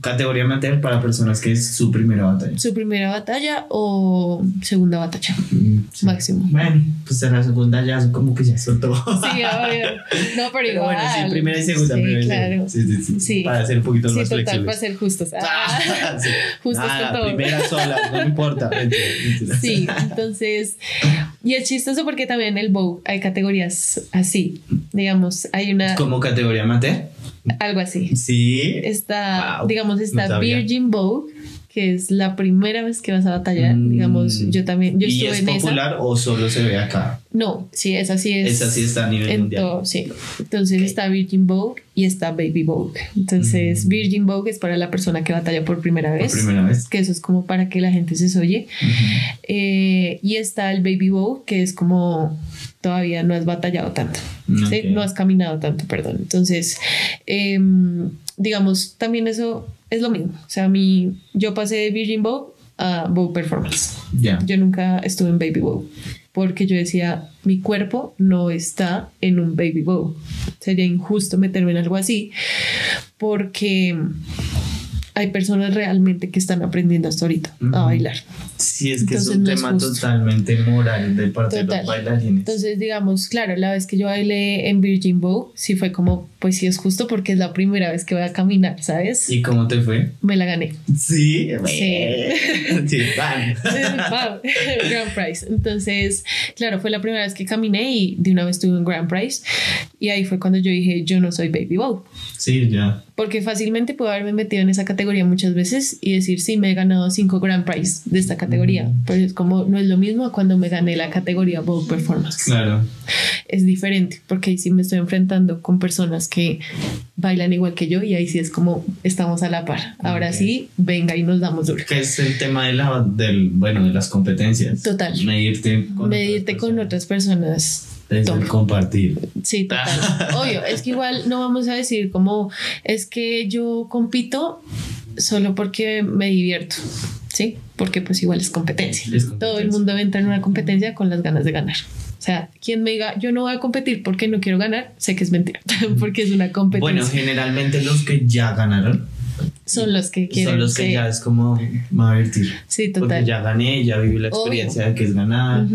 Categoría amateur para personas que es su primera batalla. Su primera batalla o segunda batalla. Mm, máximo. Bueno, pues en la segunda ya como que ya soltó. Sí, obvio. No, pero, igual. Bueno, sí, primera y segunda. Sí, claro. Sí, sí, sí, Para ser un poquito más total, flexibles. para ser justos. Ah, justos con todo. Primera sola, no importa. Sí, entonces. Y es chistoso porque también en el bow hay categorías así. Digamos, hay una. ¿Como categoría amateur? Algo así. Sí. Está, digamos, está Virgin Vogue, que es la primera vez que vas a batallar. Mm. Digamos, yo también. Yo ¿Y es popular o solo se ve acá? No, sí, esa sí es. Esa sí está a nivel mundial. sí. Entonces está Virgin Vogue y está Baby Vogue. Entonces, mm. Virgin Vogue es para la persona que batalla por primera vez. Por primera vez. Que eso es como para que la gente se oye. Eh, y está el Baby Vogue, que es como todavía no has batallado tanto, no has caminado tanto, perdón. Entonces, em, digamos, también eso es lo mismo. O sea, mi, yo pasé de Virgin Bow a Bow Performance. Yo nunca estuve en Baby Bow porque yo decía, mi cuerpo no está en un Baby Bow. Sería injusto meterme en algo así porque hay personas realmente que están aprendiendo hasta ahorita a bailar. Sí, es que es un tema totalmente moral de parte de los bailarines. Entonces, digamos, claro, la vez que yo bailé en Virgin Bow, sí fue como, pues sí es justo porque es la primera vez que voy a caminar, ¿sabes? ¿Y cómo te fue? Me la gané. Sí, sí. sí, bam. Grand Prize. Entonces, claro, fue la primera vez que caminé y de una vez tuve un Grand Prize. Y ahí fue cuando yo dije, yo no soy Baby Bow. Sí, ya. Porque fácilmente puedo haberme metido en esa categoría muchas veces y decir, sí, me he ganado cinco Grand Prize de esta categoría. Pero es como, no es lo mismo cuando me gané la categoría Vogue Performance. Claro. Es diferente porque ahí sí me estoy enfrentando con personas que bailan igual que yo y ahí sí es como estamos a la par. Ahora sí, venga y nos damos duro. Que es el tema de la, del, bueno, de las competencias. Total. Medirte con, Medirte otras, con otras personas es compartir. Sí, total. Obvio, es que igual no vamos a decir como es que yo compito solo porque me divierto, ¿sí? Porque pues igual es competencia. Todo el mundo entra en una competencia con las ganas de ganar. O sea, quien me diga, yo no voy a competir porque no quiero ganar, sé que es mentira, porque es una competencia. Bueno, generalmente los que ya ganaron son los que quieren. Son los que ya es como a divertir. Sí, total. Porque ya gané, ya viví la experiencia de que es ganar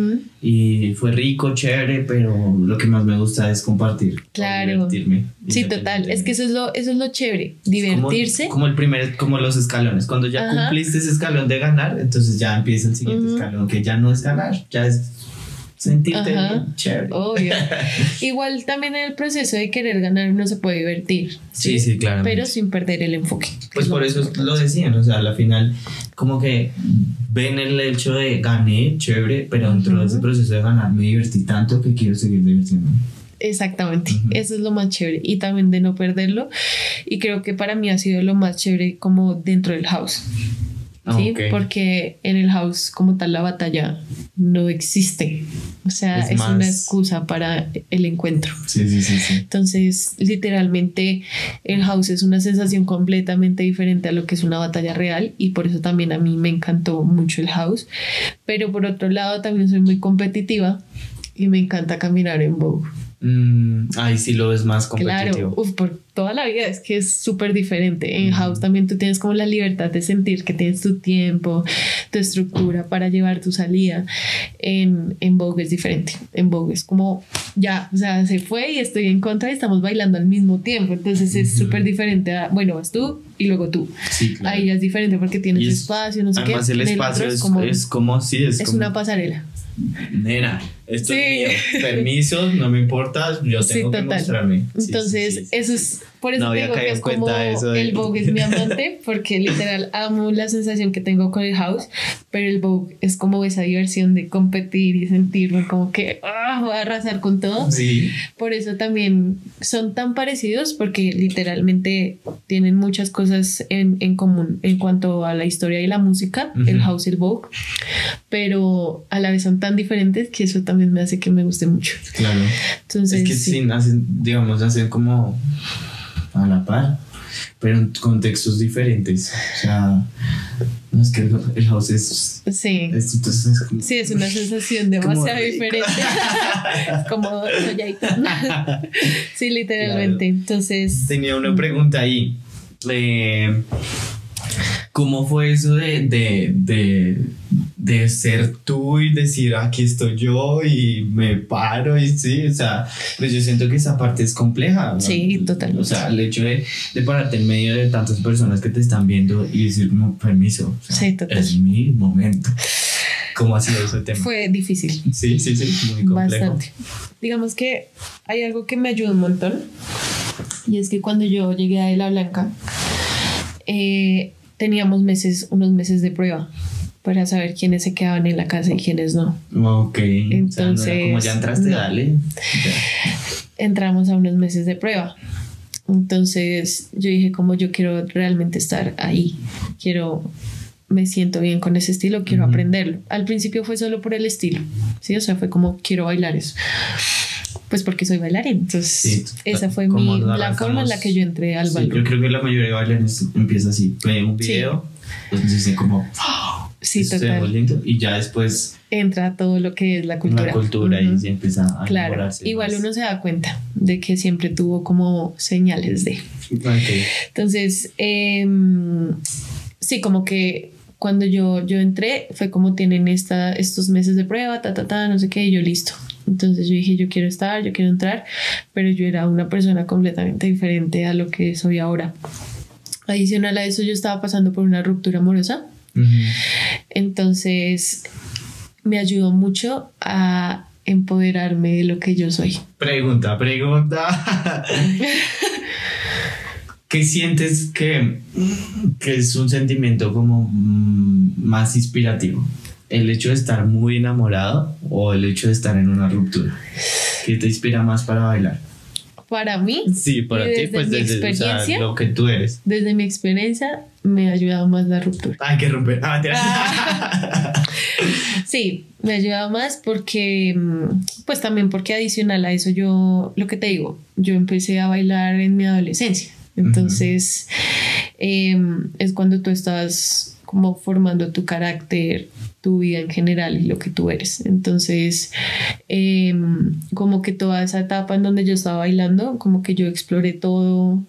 y fue rico, chévere, pero lo que más me gusta es compartir. Claro. Divertirme. Sí, total. Es que eso es lo, eso es lo chévere, divertirse. Como, el primer, como los escalones. Cuando ya cumpliste ese escalón de ganar, entonces ya empieza el siguiente escalón, que ya no es ganar, ya es sentirte chévere. Obvio. Igual también en el proceso de querer ganar uno se puede divertir. Sí, sí, claro. Pero sin perder el enfoque. Pues por eso lo decían, o sea, a la final como que ven el hecho de gané, chévere, pero dentro de ese proceso de ganar me divertí tanto que quiero seguir divirtiendo. Exactamente, eso es lo más chévere y también de no perderlo y creo que para mí ha sido lo más chévere como dentro del house. Ah, ¿sí? Porque en el house como tal la batalla no existe. O sea, es, una excusa para el encuentro. Sí, sí, sí, sí, Entonces, literalmente, el house es una sensación completamente diferente a lo que es una batalla real y por eso también a mí me encantó mucho el house. Pero por otro lado, también soy muy competitiva y me encanta caminar en Vogue. Mm, ahí sí lo ves más competitivo. Claro, por toda la vida es que es súper diferente. En House también tú tienes como la libertad de sentir que tienes tu tiempo, tu estructura para llevar tu salida. En, en Vogue es diferente. En Vogue es como ya, o sea, se fue y estoy en contra y estamos bailando al mismo tiempo. Entonces es súper diferente a, bueno, vas tú y luego tú. Sí, claro. Ahí ya es diferente porque tienes espacio, no sé además qué. el espacio es, como, es como, sí, es, es una pasarela nena, esto es mío, permiso, no me importa, yo tengo que mostrarme. Entonces, eso es, por eso digo que es como el Vogue es mi amante, porque literal amo la sensación que tengo con el house, pero el Vogue es como esa diversión de competir y sentirme como que ah, voy a arrasar con todo. Sí. Por eso también son tan parecidos, porque literalmente tienen muchas cosas en, en común en cuanto a la historia y la música, el house y el Vogue, pero a la vez son tan diferentes que eso también me hace que me guste mucho. Claro. Entonces, es que sí, nacen, digamos, nacen como a la par, pero en contextos diferentes. O sea, no es que el, house es. Sí. Es, entonces es como, sí, es una sensación demasiado diferente. como sí, literalmente. Entonces. Tenía una pregunta ahí. Eh, ¿Cómo fue eso de, de, de, de, ser tú y decir aquí estoy yo y me paro y sí? O sea, pues yo siento que esa parte es compleja. Sí, totalmente. O sea, el hecho de, de, pararte en medio de tantas personas que te están viendo y decir, permiso, sí, total. es mi momento. ¿Cómo ha sido ese tema? Fue difícil. Sí, sí, sí, muy complejo. Bastante. Digamos que hay algo que me ayuda un montón y es que cuando yo llegué a La Blanca, eh, teníamos meses, unos meses de prueba para saber quiénes se quedaban en la casa y quiénes no. Ok. Entonces. como ya entraste, dale. Entramos a unos meses de prueba. Entonces yo dije, como yo quiero realmente estar ahí, quiero, me siento bien con ese estilo, quiero aprenderlo. Al principio fue solo por el estilo, ¿sí? O sea, fue como quiero bailar eso pues porque soy bailarín. Entonces, esa fue mi, la forma en la que yo entré al sí, Yo creo que la mayoría de bailarines empieza así, ve un video, dicen como, sí, total. y ya después entra todo lo que es la cultura. La cultura y se empieza a Claro, igual uno se da cuenta de que siempre tuvo como señales de. Entonces, em, sí, como que cuando yo, yo entré fue como tienen esta, estos meses de prueba, ta, ta, ta, no sé qué, y yo listo. Entonces yo dije, yo quiero estar, yo quiero entrar, pero yo era una persona completamente diferente a lo que soy ahora. Adicional a eso, yo estaba pasando por una ruptura amorosa. Entonces me ayudó mucho a empoderarme de lo que yo soy. Pregunta, pregunta. ¿Qué sientes que, que es un sentimiento como mm, más inspirativo? ¿El hecho de estar muy enamorado o el hecho de estar en una ruptura? ¿Qué te inspira más para bailar? Para mí. Sí, para ti, pues desde lo que tú eres. Desde mi experiencia me ha ayudado más la ruptura. Hay que romper. Ah, sí, me ha ayudado más porque, mm, pues también porque adicional a eso yo, lo que te digo, yo empecé a bailar en mi adolescencia. Entonces, em, es cuando tú estás como formando tu carácter, tu vida en general y lo que tú eres. Entonces, em, como que toda esa etapa en donde yo estaba bailando, como que yo exploré todo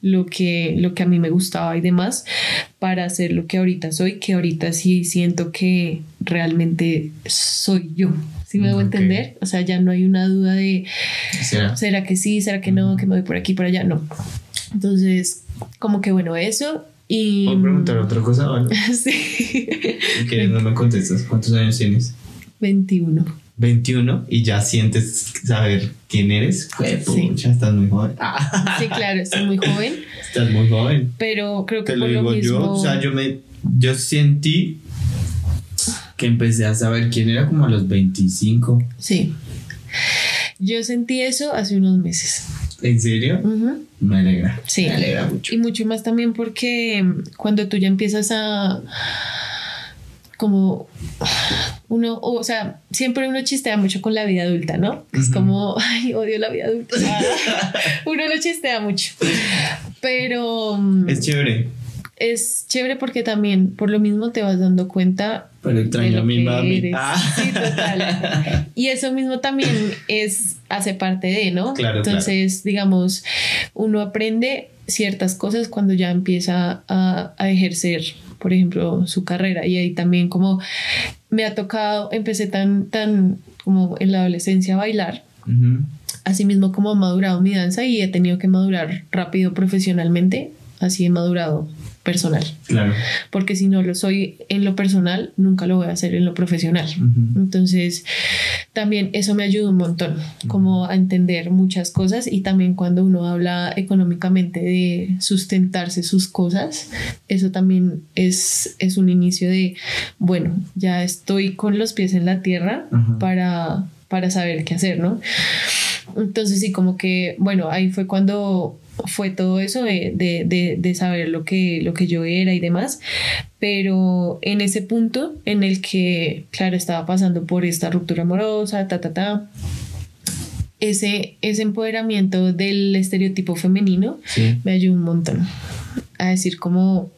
lo que, lo que a mí me gustaba y demás para hacer lo que ahorita soy, que ahorita sí siento que realmente soy yo. ¿Sí me debo entender? O sea, ya no hay una duda de, ¿Será? ¿será que sí? ¿Será que no? ¿Que me voy por aquí, por allá? No. Entonces, como que bueno, eso y... ¿Puedo preguntar otra cosa? ¿vale? sí. ¿Qué no me contestas? ¿Cuántos años tienes? 21. 21 y ya sientes saber quién eres. sí. Ya estás muy joven. Sí, claro, estoy muy joven. Estás muy joven. Pero creo que Te lo digo yo. O sea, yo me. Yo sentí que empecé a saber quién era como a los 25. Sí. Yo sentí eso hace unos meses. ¿En serio? Me alegra. Sí. Me alegra mucho. Y mucho más también porque cuando tú ya empiezas a como uno, o sea, siempre uno chistea mucho con la vida adulta, ¿no? Es como, ay, odio la vida adulta. uno lo chistea mucho. Pero... Es chévere es chévere porque también por lo mismo te vas dando cuenta. Pero extraño a mi mami. Ah. Sí, total. y eso mismo también es, hace parte de, ¿no? Claro. Entonces, digamos, uno aprende ciertas cosas cuando ya empieza a, ejercer, por ejemplo, su carrera. Y ahí también como me ha tocado, empecé tan, tan como en la adolescencia a bailar. Asimismo como ha madurado mi danza y he tenido que madurar rápido profesionalmente, así he madurado personal. Claro. Porque si no lo soy en lo personal, nunca lo voy a hacer en lo profesional. Entonces, también eso me ayuda un montón, como a entender muchas cosas y también cuando uno habla económicamente de sustentarse sus cosas, eso también es, es un inicio de, bueno, ya estoy con los pies en la tierra para, para saber qué hacer, ¿no? Entonces sí, como que, bueno, ahí fue cuando fue todo eso de, saber lo que, lo que yo era y demás, pero en ese punto en el que, claro, estaba pasando por esta ruptura amorosa, ta, ta, ta, ese, ese empoderamiento del estereotipo femenino me ayudó un montón a decir como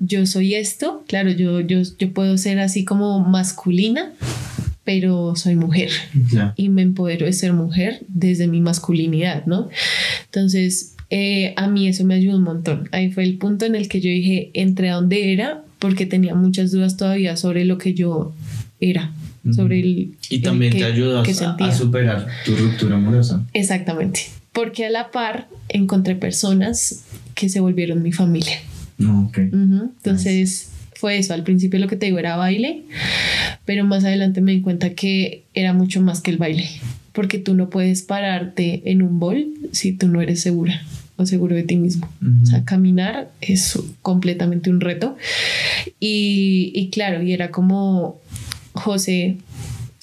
yo soy esto, claro, yo, yo, yo puedo ser así como masculina, pero soy mujer y me empodero de ser mujer desde mi masculinidad, ¿no? Entonces, eh, a mí eso me ayudó un montón. Ahí fue el punto en el que yo dije, entre a dónde era, porque tenía muchas dudas todavía sobre lo que yo era. Sobre el, y también te ayudó a, superar tu ruptura amorosa. Exactamente. Porque a la par encontré personas que se volvieron mi familia. Entonces fue eso. Al principio lo que te digo era baile, pero más adelante me di cuenta que era mucho más que el baile. Porque tú no puedes pararte en un bol si tú no eres segura o seguro de ti mismo. O sea, caminar es completamente un reto. Y, y claro, y era como José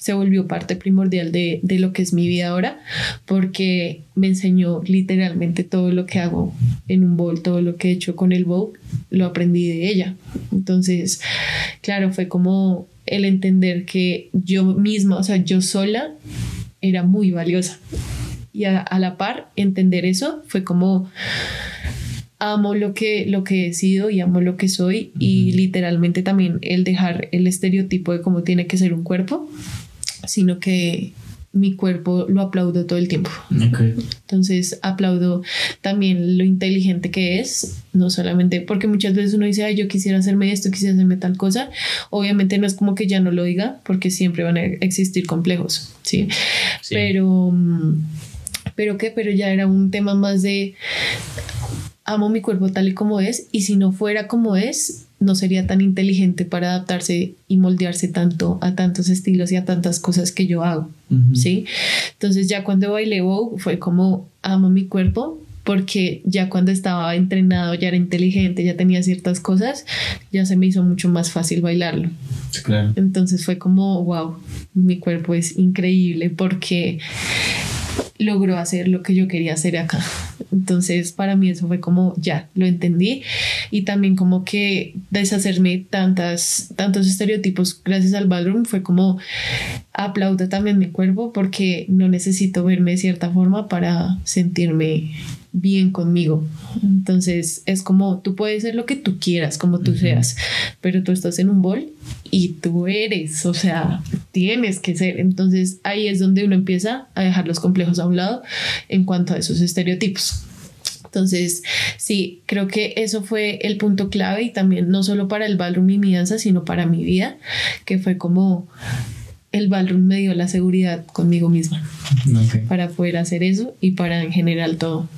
se volvió parte primordial de, de, lo que es mi vida ahora, porque me enseñó literalmente todo lo que hago en un bowl, todo lo que he hecho con el bowl, lo aprendí de ella. Entonces, claro, fue como el entender que yo misma, o sea, yo sola, era muy valiosa. Y a, a la par, entender eso fue como amo lo que, lo que he sido y amo lo que soy y literalmente también el dejar el estereotipo de cómo tiene que ser un cuerpo, sino que mi cuerpo lo aplaudo todo el tiempo. Entonces aplaudo también lo inteligente que es, no solamente porque muchas veces uno dice, ay, yo quisiera hacerme esto, quisiera hacerme tal cosa. Obviamente no es como que ya no lo diga, porque siempre van a existir complejos, ¿sí? sí. Pero, pero qué, pero ya era un tema más de amo mi cuerpo tal y como es y si no fuera como es, no sería tan inteligente para adaptarse y moldearse tanto a tantos estilos y a tantas cosas que yo hago, ¿sí? Entonces ya cuando bailé Vogue fue como amo mi cuerpo porque ya cuando estaba entrenado ya era inteligente, ya tenía ciertas cosas, ya se me hizo mucho más fácil bailarlo. Claro. Entonces fue como, wow, mi cuerpo es increíble porque logró hacer lo que yo quería hacer acá. Entonces, para mí eso fue como, ya, lo entendí. Y también como que deshacerme tantas, tantos estereotipos gracias al ballroom fue como, aplaudo también mi cuerpo porque no necesito verme de cierta forma para sentirme bien conmigo. Entonces es como tú puedes ser lo que tú quieras, como tú seas, pero tú estás en un bol y tú eres, o sea, tienes que ser. Entonces ahí es donde uno empieza a dejar los complejos a un lado en cuanto a esos estereotipos. Entonces, sí, creo que eso fue el punto clave y también no solo para el ballroom y mi danza, sino para mi vida, que fue como el ballroom me dio la seguridad conmigo misma para poder hacer eso y para en general todo.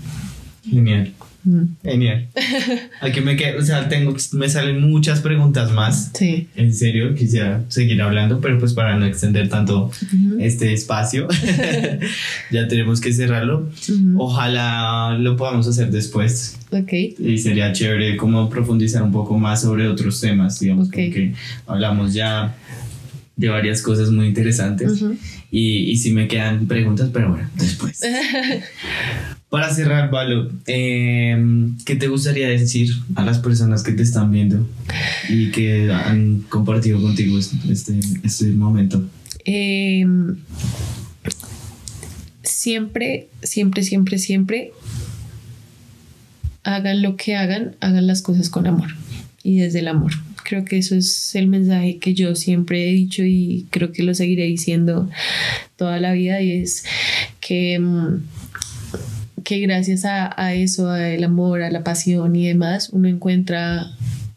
Genial. Mm. Genial. Aquí me quedo, o sea, tengo, me salen muchas preguntas más. Sí. En serio, quisiera seguir hablando, pero pues para no extender tanto este espacio, ya tenemos que cerrarlo. Ojalá lo podamos hacer después. Ok. Y sería chévere como profundizar un poco más sobre otros temas, digamos, porque hablamos ya de varias cosas muy interesantes. y, y si me quedan preguntas, pero bueno, después. Para cerrar, Valo, em, ¿qué te gustaría decir a las personas que te están viendo y que han compartido contigo este, este momento? Em, siempre, siempre, siempre, siempre hagan lo que hagan, hagan las cosas con amor y desde el amor. Creo que eso es el mensaje que yo siempre he dicho y creo que lo seguiré diciendo toda la vida y es que em, que gracias a, a eso, al amor, a la pasión y demás, uno encuentra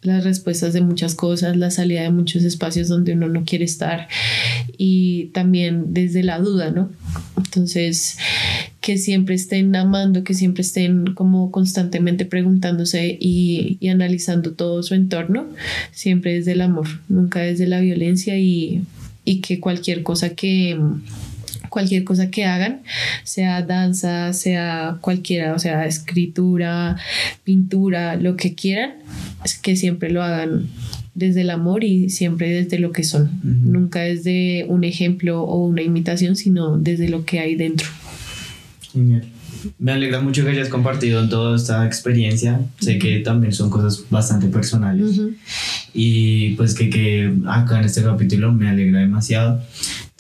las respuestas de muchas cosas, la salida de muchos espacios donde uno no quiere estar y también desde la duda, ¿no? Entonces, que siempre estén amando, que siempre estén como constantemente preguntándose y, y analizando todo su entorno, siempre desde el amor, nunca desde la violencia y, y que cualquier cosa que cualquier cosa que hagan, sea danza, sea cualquiera, o sea, escritura, pintura, lo que quieran, es que siempre lo hagan desde el amor y siempre desde lo que son, nunca desde un ejemplo o una imitación, sino desde lo que hay dentro. Genial. Me alegra mucho que hayas compartido toda esta experiencia. Sé que también son cosas bastante personales. Y pues que, que acá en este capítulo me alegra demasiado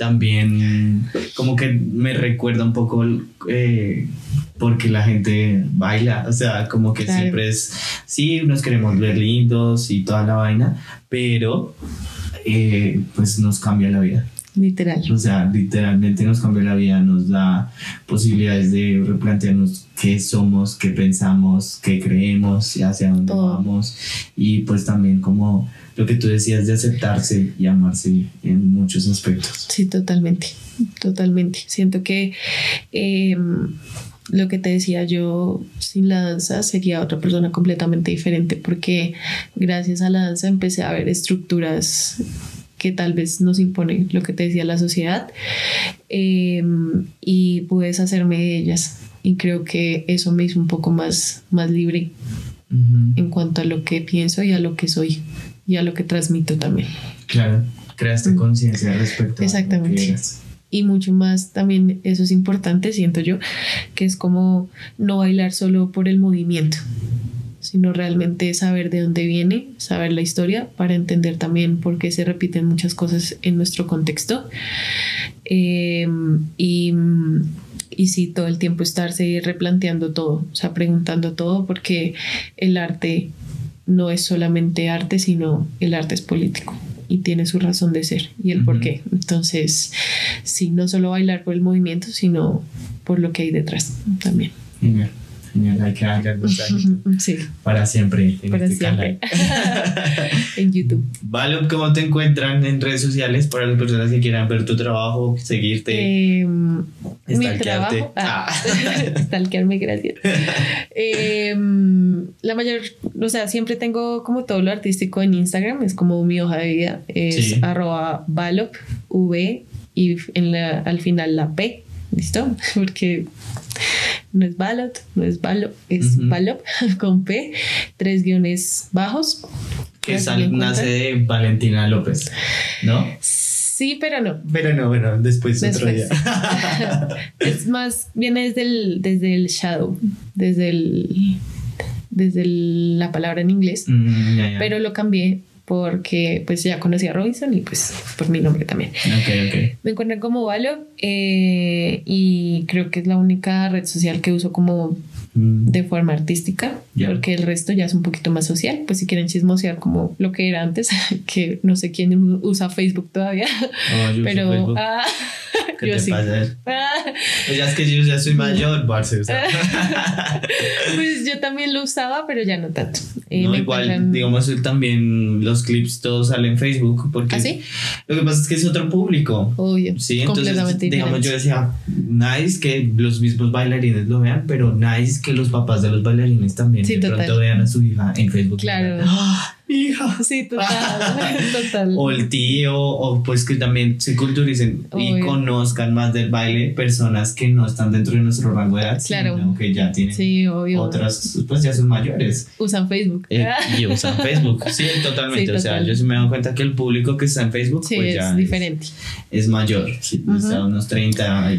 también como que me recuerda un poco eh, porque la gente baila, o sea, como que siempre es, sí, nos queremos ver lindos y toda la vaina, pero eh, pues nos cambia la vida. Literal. O sea, literalmente nos cambia la vida, nos da posibilidades de replantearnos qué somos, qué pensamos, qué creemos y hacia dónde vamos. Y pues también como lo que tú decías de aceptarse y amarse en muchos aspectos. Sí, totalmente, totalmente. Siento que em, lo que te decía yo, sin la danza sería otra persona completamente diferente porque gracias a la danza empecé a ver estructuras que tal vez nos impone lo que te decía la sociedad em, y puedes hacerme de ellas. Y creo que eso me hizo un poco más, más libre en cuanto a lo que pienso y a lo que soy y a lo que transmito también. Claro, creaste conciencia respecto Exactamente. a lo que y mucho más también eso es importante, siento yo, que es como no bailar solo por el movimiento, sino realmente saber de dónde viene, saber la historia para entender también por qué se repiten muchas cosas en nuestro contexto. Em, y, y sí, todo el tiempo estarse replanteando todo, o sea, preguntando todo, porque el arte no es solamente arte, sino el arte es político y tiene su razón de ser y el por qué. Entonces, sí, no solo bailar por el movimiento, sino por lo que hay detrás también. Genial. Genial, hay que sí. para siempre en para este siempre. en YouTube. Valo, ¿cómo te encuentran en redes sociales para las personas que quieran ver tu trabajo, seguirte? Eh, mi trabajo. Ah, ah. stalkearme, gracias. eh, la mayor, o sea, siempre tengo como todo lo artístico en Instagram, es como mi hoja de vida, es arroba valop, V y en la, al final la P, ¿listo? Porque no es Balot, no es Balop, es Balop con P, tres guiones bajos. Que nace de Valentina López, ¿no? Sí, pero no. Pero no, bueno, después, otro día. es más, viene desde el, desde el shadow, desde el desde la palabra en inglés, mm, pero lo cambié porque pues ya conocí a Robinson y pues por mi nombre también. Me encuentran como Valo eh, y creo que es la única red social que uso como mm. de forma artística, porque el resto ya es un poquito más social. Pues si quieren chismosear como lo que era antes, que no sé quién usa Facebook todavía, oh, pero ah, ¿Qué yo te sí. pasa? pues ya es que yo ya soy mayor, Barce. pues yo también lo usaba, pero ya no tanto. Eh, no, igual, digamos, también los clips todos salen en Facebook. Porque ¿Ah, sí? Lo que pasa es que es otro público. Obvio. Sí, entonces, digamos, yo decía, nice que los mismos bailarines lo vean, pero nice que los papás de los bailarines también de pronto vean a su hija en Facebook. Claro. ¡Ah! Sí, total, total. O el tío, o pues que también se culturicen y conozcan más del baile personas que no están dentro de nuestro rango de edad, claro. sino que ya tienen sí, obvio. otras, pues ya son mayores. Usan Facebook. Eh, y usan Facebook, sí, totalmente. o sea, yo sí me doy cuenta que el público que está en Facebook, pues ya es diferente. Es, mayor, sí, está unos 30,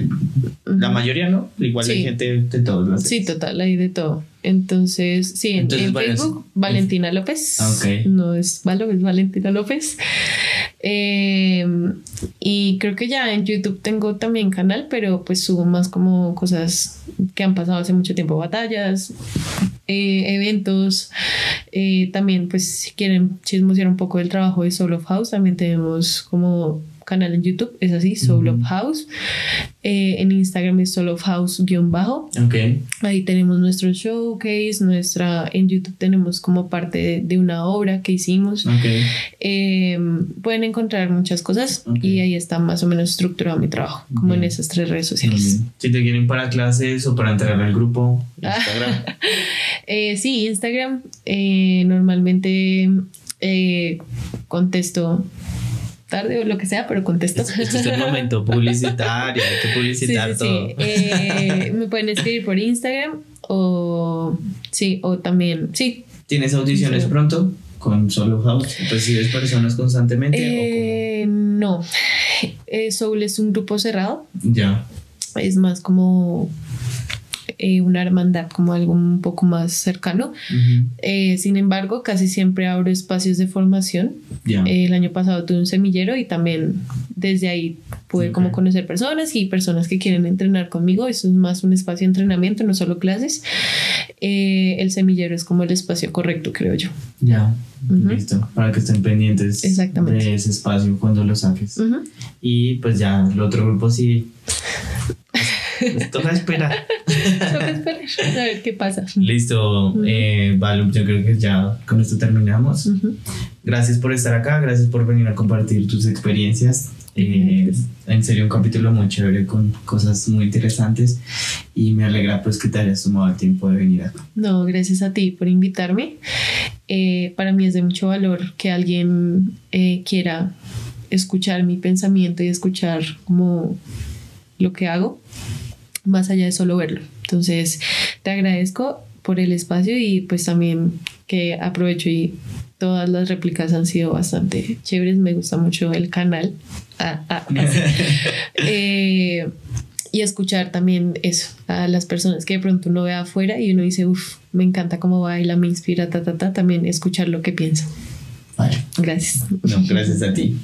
la mayoría no, igual hay gente de todos los. Sí, total, hay de todo. Entonces, sí, en, Facebook, Valentina López. No es Valo, es Valentina López. Eh, y creo que ya en YouTube tengo también canal, pero pues subo más como cosas que han pasado hace mucho tiempo, batallas, eh, eventos. Eh, también, pues, si quieren chismosear un poco del trabajo de Solo House, también tenemos como canal en YouTube, es así, Soul of House. Eh, en Instagram es Soul of House-bajo. Okay. Ahí tenemos nuestro showcase, nuestra, en YouTube tenemos como parte de, una obra que hicimos. Okay. Em, pueden encontrar muchas cosas y ahí está más o menos estructurado mi trabajo, como en esas tres redes sociales. Si te quieren para clases o para entrar al grupo, Instagram. eh, sí, Instagram. Eh, normalmente eh, contesto tarde o lo que sea, pero contesto. Este, es el momento publicitario, hay que publicitar todo. Eh, me pueden escribir por Instagram o sí, o también, sí. ¿Tienes audiciones pronto con Solo House? ¿Recibes personas constantemente? Eh, no, eh, Soul es un grupo cerrado. Ya. Es más como eh, una hermandad, como algo un poco más cercano. Eh, sin embargo, casi siempre abro espacios de formación. el año pasado tuve un semillero y también desde ahí pude como conocer personas y personas que quieren entrenar conmigo. Eso es más un espacio de entrenamiento, no solo clases. el semillero es como el espacio correcto, creo yo. Ya. Listo, para que estén pendientes de ese espacio cuando lo saques. Y pues ya, el otro grupo sí. Pues, toca esperar. toca esperar. A ver qué pasa. Listo, eh, vale, yo creo que ya con esto terminamos. Gracias por estar acá, gracias por venir a compartir tus experiencias. Eh, en serio, un capítulo muy chévere con cosas muy interesantes y me alegra pues que te hayas tomado el tiempo de venir acá. No, gracias a ti por invitarme. Eh, para mí es de mucho valor que alguien eh, quiera escuchar mi pensamiento y escuchar como lo que hago, más allá de solo verlo. Entonces, te agradezco por el espacio y pues también que aprovecho y todas las réplicas han sido bastante chéveres. Me gusta mucho el canal. Ah, ah, eh, y escuchar también eso a las personas que de pronto uno ve afuera y uno dice, uff, me encanta cómo baila, me inspira, ta, ta, ta. También escuchar lo que piensa. Vale. Gracias. No, gracias a ti.